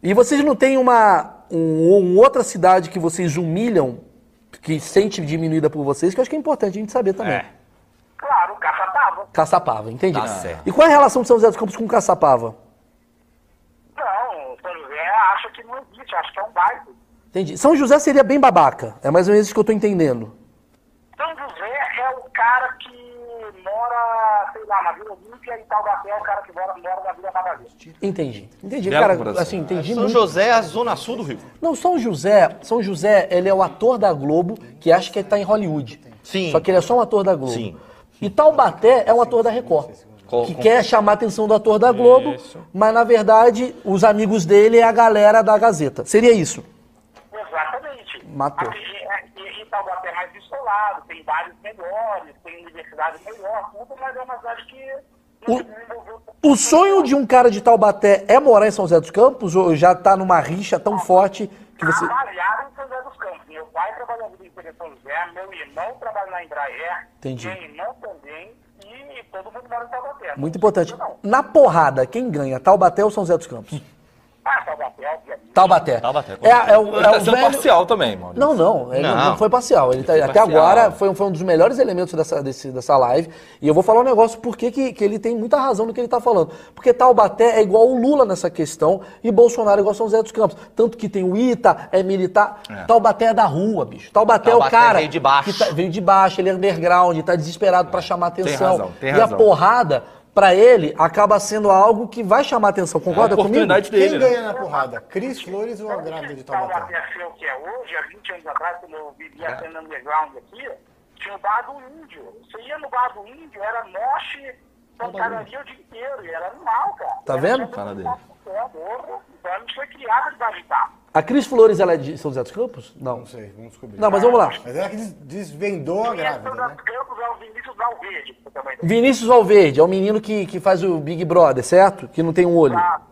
E vocês não têm uma, um, um outra cidade que vocês humilham, que sente diminuída por vocês, que eu acho que é importante a gente saber também. É. Claro, Caçapava. Caçapava, entendi. Tá certo. E qual é a relação de São José dos Campos com Caçapava? Não, São José acha que não existe, acha que é um bairro. Entendi. São José seria bem babaca. É mais ou menos isso que eu tô entendendo. São José é o cara que mora, sei lá, na Vila Olímpia e Taubaté é o cara que mora, mora na Vila Madalena. Entendi. Entendi, Bela cara. comparação. Assim, entendi São muito. José é a zona sul do Rio. Não, São José, São José, ele é o ator da Globo que acha que ele tá em Hollywood. Sim. Só que ele é só um ator da Globo. Sim. E Taubaté é um ator da Record. Que com- quer chamar a atenção do ator da Globo, mas na verdade os amigos dele é a galera da Gazeta. Seria isso. Exatamente. Matou. Aqui, e, e, e Taubaté é mais isolado, tem bares melhores, tem universidades melhores, tudo, mas é uma cidade que O-. O sonho de um cara de Taubaté é morar em São José dos Campos ou já tá numa rixa tão forte que você. Trabalharam em São José dos Campos. Meu pai trabalhava em São José, meu irmão trabalha na Embraer, Entendi. meu irmão também, e todo mundo mora em Taubaté. Muito importante. Na porrada, quem ganha? Taubaté ou São José dos Campos? Ah, Taubaté. Taubaté. Taubaté, com É, é o, Ele é tá sendo velho... parcial também, mano. Não, não, ele não. Não. foi parcial. Ele tá- até parcial. agora foi, um- foi um dos melhores elementos dessa, desse- dessa live. E eu vou falar um negócio porque que, que ele tem muita razão no que ele tá falando. Porque Taubaté é igual o Lula nessa questão e Bolsonaro é igual São José dos Campos. Tanto que tem o Ita, é militar. Taubaté é da rua, bicho. Taubaté, é o Taubaté cara. veio de baixo. que tá- veio de baixo, ele é underground, tá desesperado pra chamar atenção. razão, tem e razão. a porrada, pra ele, acaba sendo algo que vai chamar atenção. É a Concorda comigo? oportunidade Quem dele. né? ganha na porrada? Cris Flores ou a grávida de Taubaté? Taubaté ser o que é hoje, há 20 anos atrás, quando eu vivia sendo underground aqui, tinha o bar do índio. Você ia no bar do índio, era moche, pancadaria o dia inteiro, e era animal, cara. Tá Era vendo? sempre Fala um dele. Então a gente foi criado de bajitar. A Cris Flores, ela é de São José dos Campos? Não. Não sei, vamos descobrir. Não, mas vamos lá. Mas ela que des- desvendou a grávida, né? Campos é o Vinícius Valverde é o menino que, que faz o Big Brother, certo? Que não tem um olho. Exato.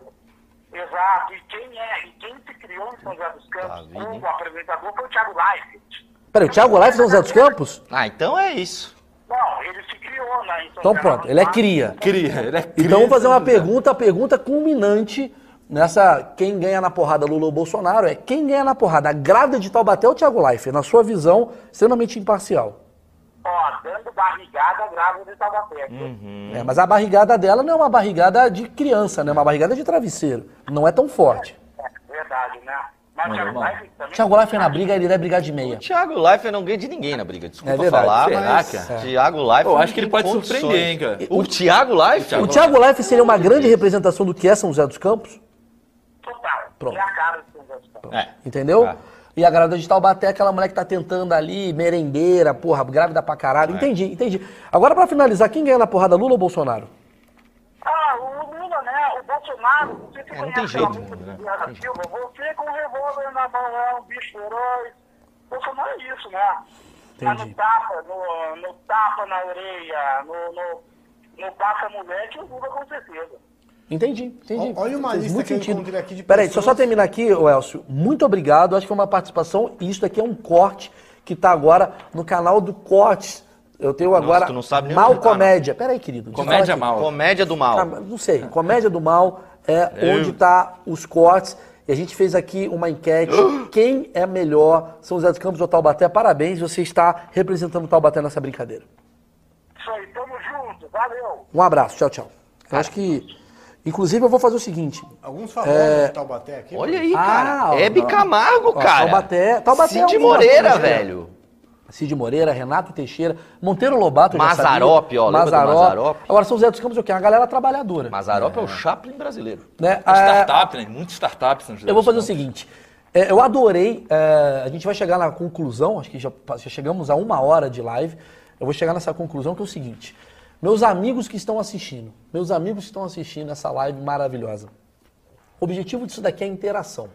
Exato. E quem é, e quem se criou em São José dos Campos Tá, como apresentador foi o Thiago Leifert. Peraí, o Thiago Life é São José dos Campos? Ah, então é isso. Não, ele se criou São Então José pronto, ele é cria. Cria, ele é cria. Então vamos fazer uma José. pergunta, a pergunta culminante nessa quem ganha na porrada Lula ou Bolsonaro é quem ganha na porrada, a grávida de Taubaté ou o Thiago Life? Na sua visão, extremamente imparcial. Ó, dando barrigada grávida de Taubaté. Hum. É, mas a barrigada dela não é uma barrigada de criança, né? É uma barrigada de travesseiro. Não é tão forte. É, verdade, né? O Não, Thiago. Leifert também... Thiago Life na briga, ele vai brigar de meia. O Thiago Leifert não ganha de ninguém na briga, desculpa É verdade. falar, Será, mas cara? Thiago Leifert Eu acho que ele pode condições. surpreender, hein, cara. O Thiago Leifert? O Thiago Life seria uma grande representação do que é São José dos Campos? Total. Pronto. É a cara de São José dos Campos. É. Entendeu? É. E a grávida de Taubaté é aquela mulher que tá tentando ali, merendeira, porra, grávida pra caralho. É. Entendi, entendi. Agora pra finalizar, quem ganha na porrada, Lula ou Bolsonaro? Ah, o Lula, né? O Bolsonaro, você se É, não conhece tem jeito, a música né? Guerra Silva, você com o revólver na mão é um bicho feroz. Bolsonaro é isso, né? Tá no tapa, no, no tapa na orelha, no, no, no passa moleque, o Lula com certeza. Entendi, entendi. Olha uma Fez lista muito que eu sentido. encontrei aqui de Peraí, eu só pessoas- terminar aqui, Elcio. Muito obrigado. Acho que foi uma participação. E isso aqui é um corte que tá agora no canal do Cortes. Eu tenho agora tu não sabe nem Mal onde tá, Comédia. Peraí, querido. eu Comédia mal. Comédia do mal. Ah, não sei. Comédia do Mal é onde tá os cortes. E a gente fez aqui uma enquete. Quem é melhor? São José dos Campos ou Taubaté? Parabéns, você está representando o Taubaté nessa brincadeira. Isso aí, tamo junto, valeu. Um abraço, tchau, tchau. Eu acho que. Inclusive, eu vou fazer o seguinte. Alguns famosos de Taubaté aqui. Olha aí, Ah, cara. ó, Hebe. Camargo, Ó, cara. Taubaté- Taubaté é Cid um Moreira, né? velho. Cid Moreira, Renato Teixeira, Monteiro Lobato, sabia. ó, Mazzaropi? Agora, São José dos Campos é o quê? Uma galera trabalhadora. Mazarop é. o Chaplin brasileiro. Né? É Ah, Startup, né? Muito startup. São José Eu vou fazer o Campos. seguinte. é, eu adorei. é, a gente vai chegar na conclusão, acho que já, já chegamos a uma hora de live. Eu vou chegar nessa conclusão que é o seguinte. Meus amigos que estão assistindo, meus amigos que estão assistindo essa live maravilhosa. O objetivo disso daqui é a interação.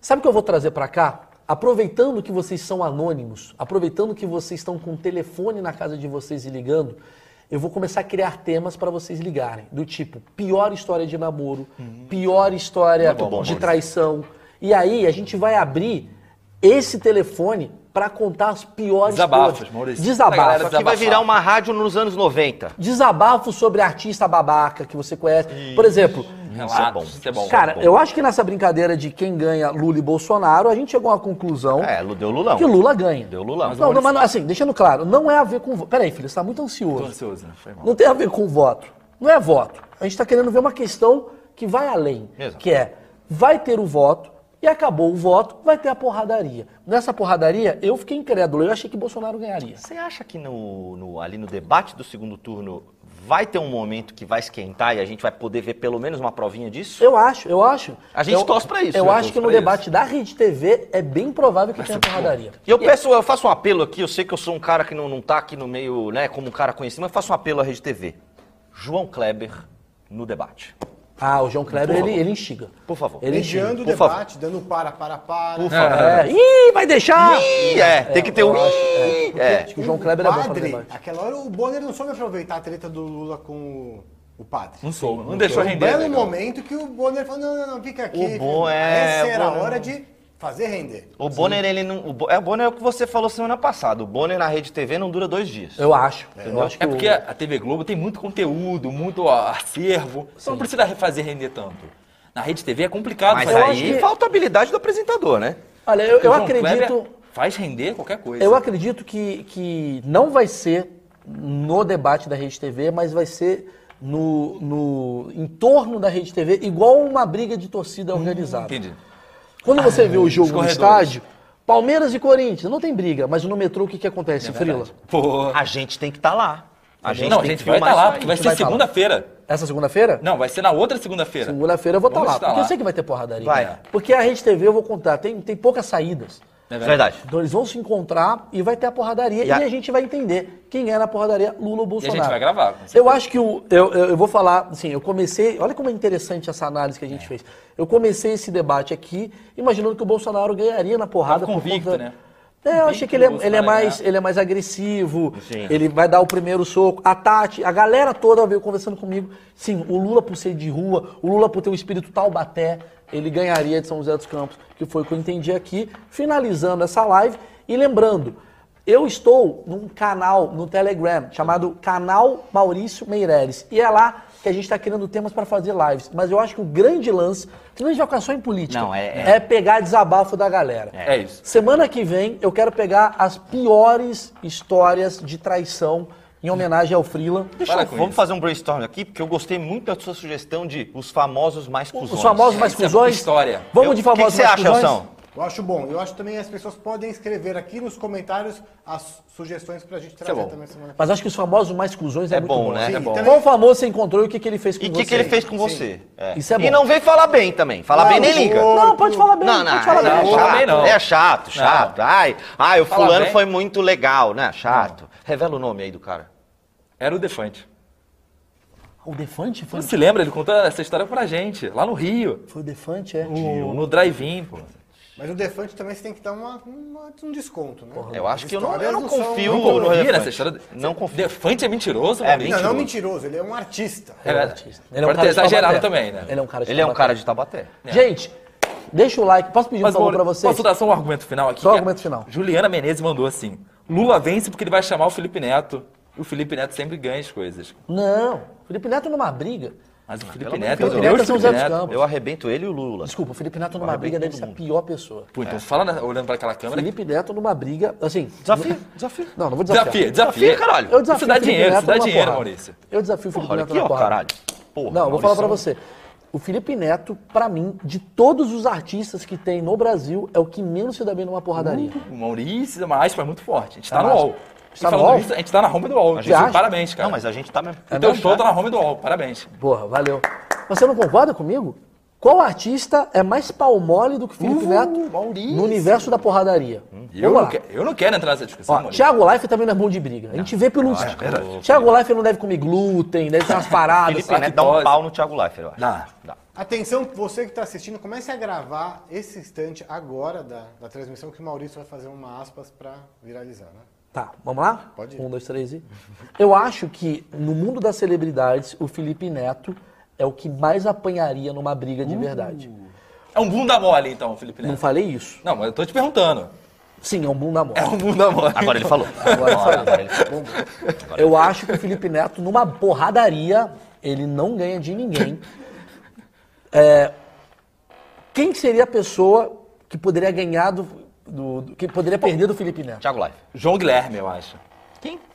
Sabe o que eu vou trazer pra cá? Aproveitando que vocês são anônimos, aproveitando que vocês estão com o telefone na casa de vocês e ligando, eu vou começar a criar temas para vocês ligarem. Do tipo, pior história de namoro, pior história bom, de traição. E aí a gente vai abrir esse telefone para contar as piores Desabafos, coisas. Maurício. Desabafos. Isso aqui vai virar uma rádio nos anos 90. Desabafo sobre artista babaca que você conhece. Por exemplo, Relatos, isso é bom. cara, bom. eu acho que nessa brincadeira de quem ganha Lula e Bolsonaro, a gente chegou a uma conclusão É, deu Lulão. que Lula ganha. Deu Lulão. Não, não, mas assim, deixando claro, não é a ver com. vo- Peraí, filho, você tá muito ansioso. Tô ansioso, né? Foi mal. Não tem a ver com voto. Não é voto. A gente está querendo ver uma questão que vai além. Exato. Que é, vai ter o voto e acabou o voto, vai ter a porradaria. Nessa porradaria, eu fiquei incrédulo. Eu achei que Bolsonaro ganharia. Você acha que no, no- ali no debate do segundo turno vai ter um momento que vai esquentar e a gente vai poder ver pelo menos uma provinha disso? Eu acho, eu acho. A gente eu, torce pra isso, Eu eu acho torço que no debate da Rede TV é bem provável que tenha porradaria. E eu peço, eu faço um apelo aqui, eu sei que eu sou um cara que não, não tá aqui no meio, né, como um cara conhecido, mas eu faço um apelo à Rede TV. João Kleber no debate. Ah, o João Kleber, ele, ele instiga. Por favor. Ele instiga. Mediando o por favor. debate, dando para, para, para. Por favor. É. Ih, vai deixar! Ih, é, tem que ter um. acho, ih, porque, é. acho que o João Kleber é bom padre, debate. aquela hora o Bonner não soube aproveitar a treta do Lula com o- o padre. Não sou, não deixou Foi um render. belo legal. momento que o Bonner falou, não, não, não, fica aqui. O fica- Bo- é, Essa era a hora de fazer render. O Bonner, ele não. O, Bo- é, o Bonner é o que você falou semana passada. O Bonner na Rede TV não dura dois dias. Eu acho. Eu acho que É o- porque a TV Globo tem muito conteúdo, muito ó, acervo. Você não precisa fazer render tanto. Na Rede TV é complicado Mas aí que- falta a habilidade do apresentador, né? Olha, eu, eu o acredito. Kleber faz render qualquer coisa. Eu acredito que, que não vai ser no debate da Rede TV, mas vai ser no, no em torno da Rede TV, igual uma briga de torcida organizada. Entendi. Quando você vê o jogo no estádio, Palmeiras e Corinthians, não tem briga, mas no metrô o que, que acontece, Frila? Pô. A gente tem que estar lá. A gente não, a gente vai estar lá, isso porque vai ser tá lá. segunda-feira. Essa segunda-feira? Não, vai ser na outra segunda-feira. Segunda-feira eu vou estar Vamos lá, estar porque lá. eu sei que vai ter porradaria. Vai. Porque a Rede TV, eu vou contar, tem, tem poucas saídas. É Verdade. Então eles vão se encontrar e vai ter a porradaria E e a- a, gente vai entender quem é na porradaria Lula ou Bolsonaro. vai gravar, com certeza. Eu acho que o, eu, eu, eu vou falar, assim, eu comecei, olha como é interessante essa análise que a gente É. fez. Eu comecei esse debate aqui imaginando que o Bolsonaro ganharia na porrada. Por convicto, conta- né? É, eu achei que ele é, ele é mais, ele é mais agressivo, Sim. ele vai dar o primeiro soco. A Tati, a galera toda veio conversando comigo. Sim, o Lula por ser de rua, o Lula por ter um espírito Taubaté, ele ganharia de São José dos Campos, que foi o que eu entendi aqui. Finalizando essa live e lembrando, eu estou num canal no Telegram chamado Canal Maurício Meireles. E é lá que a gente está criando temas para fazer lives. Mas eu acho que o grande lance, que não vai ficar só em política, Não, é- é pegar desabafo da galera. É isso. Semana que vem eu quero pegar as piores histórias de traição em homenagem ao Freeland. Deixa eu- vamos isso. fazer um brainstorm aqui, porque eu gostei muito da sua sugestão de os famosos mais cuzões. Os famosos mais é cuzões. história. Vamos Eu- de O que que famosos você mais acha, cuzões? Elson? Eu acho bom. Eu acho também que as pessoas podem escrever aqui nos comentários as sugestões pra gente trazer bom. também semana que Mas acho que os famosos mais cuzões é, É muito bom, bom. né? Sim, É bom. também- Qual famoso você encontrou e o que, que ele fez com E o você? que, que ele fez com Sim. você? É. Isso é E bom. não vem falar bem também. Falar Não, bem nem liga. o- Não, pode falar bem. Não, não, pode falar é, bem. chato, Fala bem, não. é chato, chato. Ai, ai, o fulano foi muito legal, né? Chato. Revela o nome aí do cara. Era o Defante. O Defante foi, Você se lembra? Ele contou essa história pra gente, lá no Rio. foi o Defante, é? No, no drive-in, pô. Mas o Defante também você tem que dar uma, uma- um desconto, né? Eu acho que eu não, eu não confio Não no Defante. nessa história. Não confio. Defante é mentiroso, É Maurício? Não, não mentiroso. mentiroso, ele é um artista. É verdade. Ele é um Pode cara exagerado também, né? Ele é um cara de Ele é um cara de Tabaté. Gente, deixa o like. Posso pedir um Mas favor vou- pra vocês? posso dar só um argumento final aqui? Só um argumento final. Juliana Menezes mandou assim: Lula vence porque ele vai chamar o Felipe Neto. O Felipe Neto sempre ganha as coisas. Não. Felipe Neto numa briga. Mas o Felipe Neto é o Deus. Neto é São José dos Neto. Campos. Eu arrebento ele e o Lula. Desculpa, o Felipe Neto numa briga deve ser a pior pessoa. Pô, então fala na- olhando pra aquela câmera. Felipe Neto numa briga, assim... Desafio, desafio. Não, não vou desafiar. Desafia, desafia. Desafia, caralho. Eu desafio Isso dá o Felipe dinheiro, Neto isso dá dinheiro, porrada. Maurício. Eu desafio o Felipe Olha Neto aqui, na ó, porrada. caralho. Porra, Não, vou falar pra Maurício. você. O Felipe Neto, pra mim, de todos os artistas que tem no Brasil, é o que menos se dá bem numa porradaria. O Maurício é uma aspa muito forte. A gente tá É no uma UOL. Aspa. E Tá no falando UOL? isso, a gente tá na home do UOL. Acha? Parabéns, cara. Não, mas a gente tá mesmo. O teu show tá na home do UOL. Parabéns. Porra, valeu. Você não concorda comigo? Qual artista é mais pau mole do que o Felipe Uh, Neto Maurício. no universo da porradaria? Eu Vamos não, quero, eu não quero entrar nessa discussão, Ó. Thiago Life também não é bom de briga. A gente vê pelo. verdade. Thiago Life não deve comer glúten, deve ter umas paradas. Felipe sabe? Neto dá um pau no Thiago Leifert, eu acho. Dá. Dá. Atenção, você que está assistindo, comece a gravar esse instante agora da, da transmissão que o Maurício vai fazer uma aspas para viralizar, né? Tá, vamos lá? Pode ir. Um, dois, três e. Eu acho que no mundo das celebridades, o Felipe Neto é o que mais apanharia numa briga Uh. de verdade. É um bunda mole, então, Felipe Não Neto. falei isso. Não, mas eu tô te perguntando. Sim, é um bunda mole. É um bunda mole. Agora ele falou. Agora eu falei. Agora ele falou. Eu acho que o Felipe Neto, numa porradaria, ele não ganha de ninguém. É, quem seria a pessoa que poderia ganhar do, do- do- que poderia perder do Felipe Neto? Thiago Life. João Guilherme, eu acho.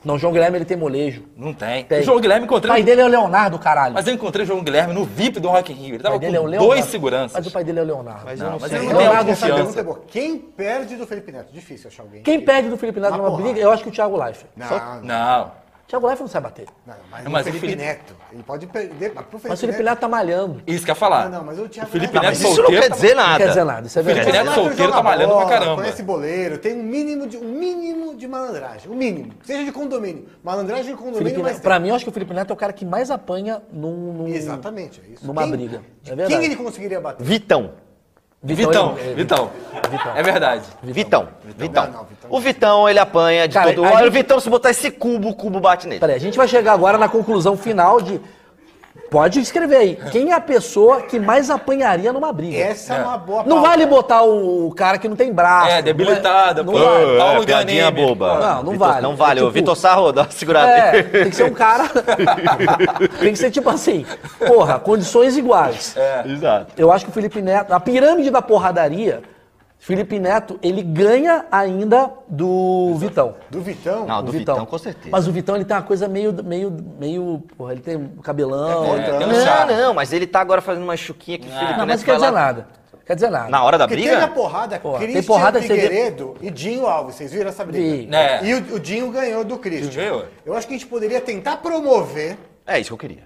Não, João Guilherme ele tem molejo. Não tem. Tem. O João Guilherme O encontrei. pai dele é o Leonardo, caralho. Mas eu encontrei o João Guilherme no VIP do Rock in Rio. Ele o tava é o com Leonardo. dois seguranças. Mas o pai dele é o Leonardo. Mas Não, eu não mas sei. ele não não tem Leonardo, Essa pergunta é boa. Quem perde do Felipe Neto? Difícil achar alguém. Quem que- perde do Felipe Neto numa briga, eu acho que o Thiago Leifert. Não, não, Não. Thiago Leifert não sabe bater. não, mas, Não, o mas o Felipe, Felipe- Neto, ele pode perder. Pro Felipe, Mas o Felipe Neto tá malhando. Isso que eu ia falar. Não, não, mas o Thiago Felipe Neto- Neto Mas isso não solteiro quer tá- dizer Não nada. quer dizer nada, isso é Felipe verdade. Neto Mas solteiro tá malhando pra bola, caramba. Conhece boleiro, tem um mínimo de, um mínimo de malandragem. Um mínimo. Seja de condomínio. Malandragem de condomínio, Felipe mas Neto, pra mim, eu acho que o Felipe Neto é o cara que mais apanha num, num- Exatamente, é isso. numa briga. É Quem verdade. ele conseguiria bater? Vitão. Vitão, ele- Vitão. Vitão. É verdade. Vitão. Vitão. Não, não, Vitão. O Vitão, ele apanha de Cara, todo. Olha, gente- o Vitão, se botar esse cubo, o cubo bate nele. Peraí, a gente vai chegar agora na conclusão final de. Pode escrever aí. Quem é a pessoa que mais apanharia numa briga? Essa é, uma boa Não pauta. vale botar o cara que não tem braço. É, debilitado. Não, pô. é- não vale. Paulo É, piadinha boba. Não, não Vitor- vale. Não vale. É tipo- Vitor Sarro, dá uma segurada É, aí. tem que ser um cara. tem que ser tipo assim, porra, condições iguais. Exato. Eu acho que o Felipe Neto, a pirâmide da porradaria, Felipe Neto, ele ganha ainda do Vitão. Do Vitão? Não, O do Vitão, com certeza. Mas o Vitão, ele tem uma coisa meio, meio, meio, porra, ele tem um cabelão. É, tem um Não, não, mas ele tá agora fazendo uma chuquinha que o Felipe Não, mas Neto não quer dizer lá- nada. Quer dizer nada. Na hora da Porque teve a briga? porrada Porra, tem Christian porrada você vê- Figueiredo e Dinho Alves. Vocês viram essa briga? É. E o, o Dinho ganhou do Christian. ganhou? Eu acho que a gente poderia tentar promover É isso que eu queria.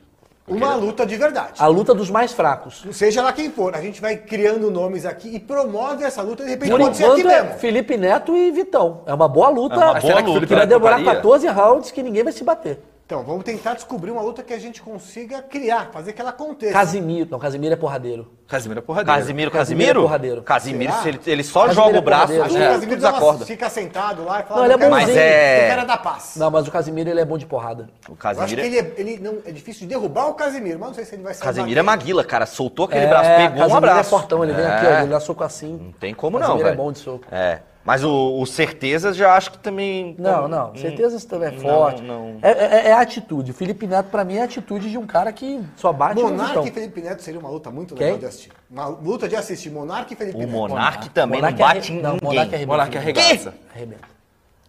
Uma luta de verdade. A luta dos mais fracos. Seja lá quem for, a gente vai criando nomes aqui e promove essa luta. De repente Por pode ser aqui é mesmo. Felipe Neto e Vitão. É uma boa luta. É uma Mas será que que vai demorar toparia? 14 rounds que ninguém vai se bater. Então, vamos tentar descobrir uma luta que a gente consiga criar, fazer que ela aconteça. Casimiro. Não, Casimiro é porradeiro. Casimiro é porradeiro. Casimiro, Casimiro Casimiro? é porradeiro. Casimiro, Será? se ele, ele só Casimiro joga é o braço, porradeiro. Acho que é, o Casimiro uma- desacorda. fica sentado lá e fala. Não, ele é "Eu quero- bonzinho. Mas é- quero dar paz. Não, mas o Casimiro ele é bom de porrada. O Eu acho que Casimiro, ele, é, ele não, é difícil de derrubar o Casimiro, mas não sei se ele vai sair Casimiro é maguila, cara. Soltou aquele É, braço, pegou um Casimiro abraço. é fortão, ele vem É. aqui, ó, ele dá soco assim. Não tem como não, Casimiro é bom de soco. É. Mas o, o certezas já acho que também. Não, não, certeza você também é não, forte. não. É, é- é a atitude. O Felipe Neto, pra mim, é a atitude de um cara que só bate no Monark Vitão. e Felipe Neto seria uma luta muito Quem? legal de assistir. Uma luta de assistir. Monark e Felipe O Neto. Monark também Monark não arre- bate em não, ninguém. Monark arregaça. Arrebenta.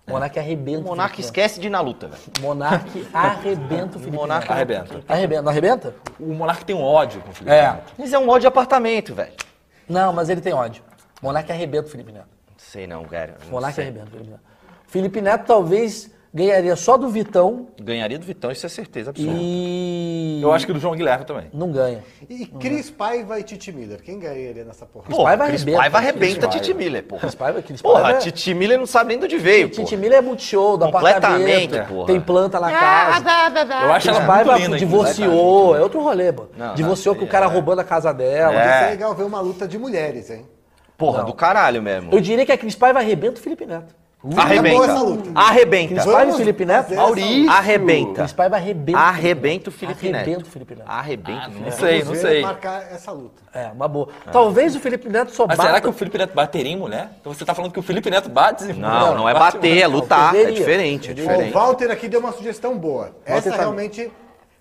Monark arrebenta. O Monark Felipe esquece de ir na luta, velho. Monark arrebenta o Felipe Monark Neto. Arrebenta. Arrebenta. Não arrebenta? O Monark tem um ódio com o Felipe É. Neto. Mas é um ódio de apartamento, velho. Não, mas ele tem ódio. Monark arrebenta o Felipe Neto. Sei não, cara. não Monark sei. arrebenta Felipe Neto. Talvez ganharia só do Vitão Ganharia do Vitão, isso é certeza absoluta. e. Eu acho que do João Guilherme também. Não ganha. E Cris Paiva e Titi Miller. Quem ganharia nessa porra? Pô, Paiva Cris arrebenta. Paiva arrebenta Cris Titi Paiva. Miller, porra. Cris Paiva, Cris Porra, Paiva é- Titi Miller não sabe nem de onde veio, Titi porra. Miller é multishow, do Completamente, apartamento, porra. tem planta na casa. Eu acho Cris ela muito Paiva linda. divorciou, é outro rolê, mano. Não, divorciou não, com o cara é. roubando a casa dela. Ia É. ser legal ver uma luta de mulheres, hein? Porra, do caralho mesmo. Eu diria que a Cris Paiva arrebenta o Felipe Neto. Arrebenta. boa essa luta. Arrebenta. Cris Paiva e Felipe Neto? Maurício. Arrebenta. Cris Paiva arrebenta. Arrebenta o Felipe Arrebenta Neto. o Felipe Neto. Arrebenta o Felipe Não Neto. sei, não Vamos ver sei. marcar essa luta. É, uma boa. Talvez o Felipe Neto só Mas bata... será que o Felipe Neto bateria em mulher? Então você tá falando que o Felipe Neto bate em mulher? Não, não é Bate em bater, mulher. é lutar. É diferente, é. Ó, o diferente. Walter aqui deu uma sugestão boa. Essa tá- realmente,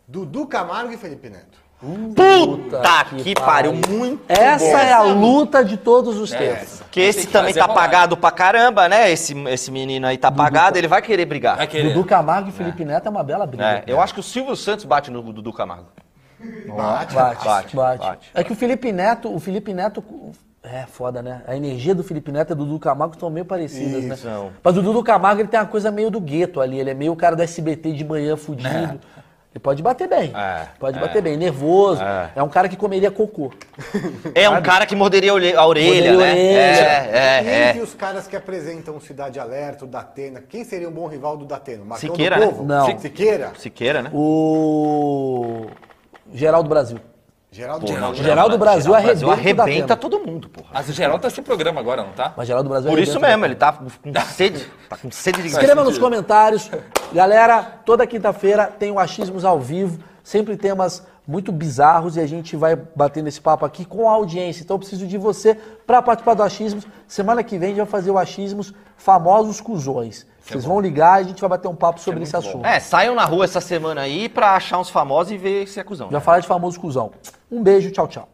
Dudu Camargo e Felipe Neto. Puta que que pariu. pariu, muito Essa bom. é a luta de todos os tempos. Que esse que também tá rolar. pagado pra caramba, né? Esse, esse menino aí tá pagado, ele vai querer brigar. Vai querer. Dudu Camargo e Felipe Neto é uma bela briga. É, eu acho que o Silvio Santos bate no Dudu Camargo. Bate, Bate, Bate, bate, bate. É que o Felipe Neto, o Felipe Neto. É foda, né? A energia do Felipe Neto e do Dudu Camargo estão meio parecidas, né? Isso. Mas o Dudu Camargo ele tem uma coisa meio do gueto ali. Ele é meio o cara do SBT de manhã fudido. Ele pode bater bem. É, pode é. bater bem. Nervoso. É. É. um cara que comeria cocô. É um cara que morderia a orelha, Morderia a né? orelha. É, E é, é. os caras que apresentam Cidade Alerta, o Datena, quem seria um bom rival do Datena? O Marcão Siqueira, do né? Povo? Não. Siqueira? Siqueira, né? O. Geraldo Brasil. Geraldo, Geraldo. Geraldo Brasil Brasil arrebenta arrebenta todo mundo, porra. Mas o Geraldo tá sem programa agora, não tá? Mas Geraldo Brasil Por isso mesmo, ele tá com sede, tá com sede de Escreva nos comentários. Galera, toda quinta-feira tem o Achismos ao vivo, sempre temas muito bizarros e a gente vai batendo esse papo aqui com a audiência. Então eu preciso de você para participar do Achismos. Semana que vem a gente vai fazer o Achismos Famosos Cusões. Vocês vão ligar e a gente vai bater um papo sobre esse assunto. É, saiam na rua essa semana aí pra achar uns famosos e ver se é cuzão. Já falar de famoso cuzão. Um beijo, tchau, tchau.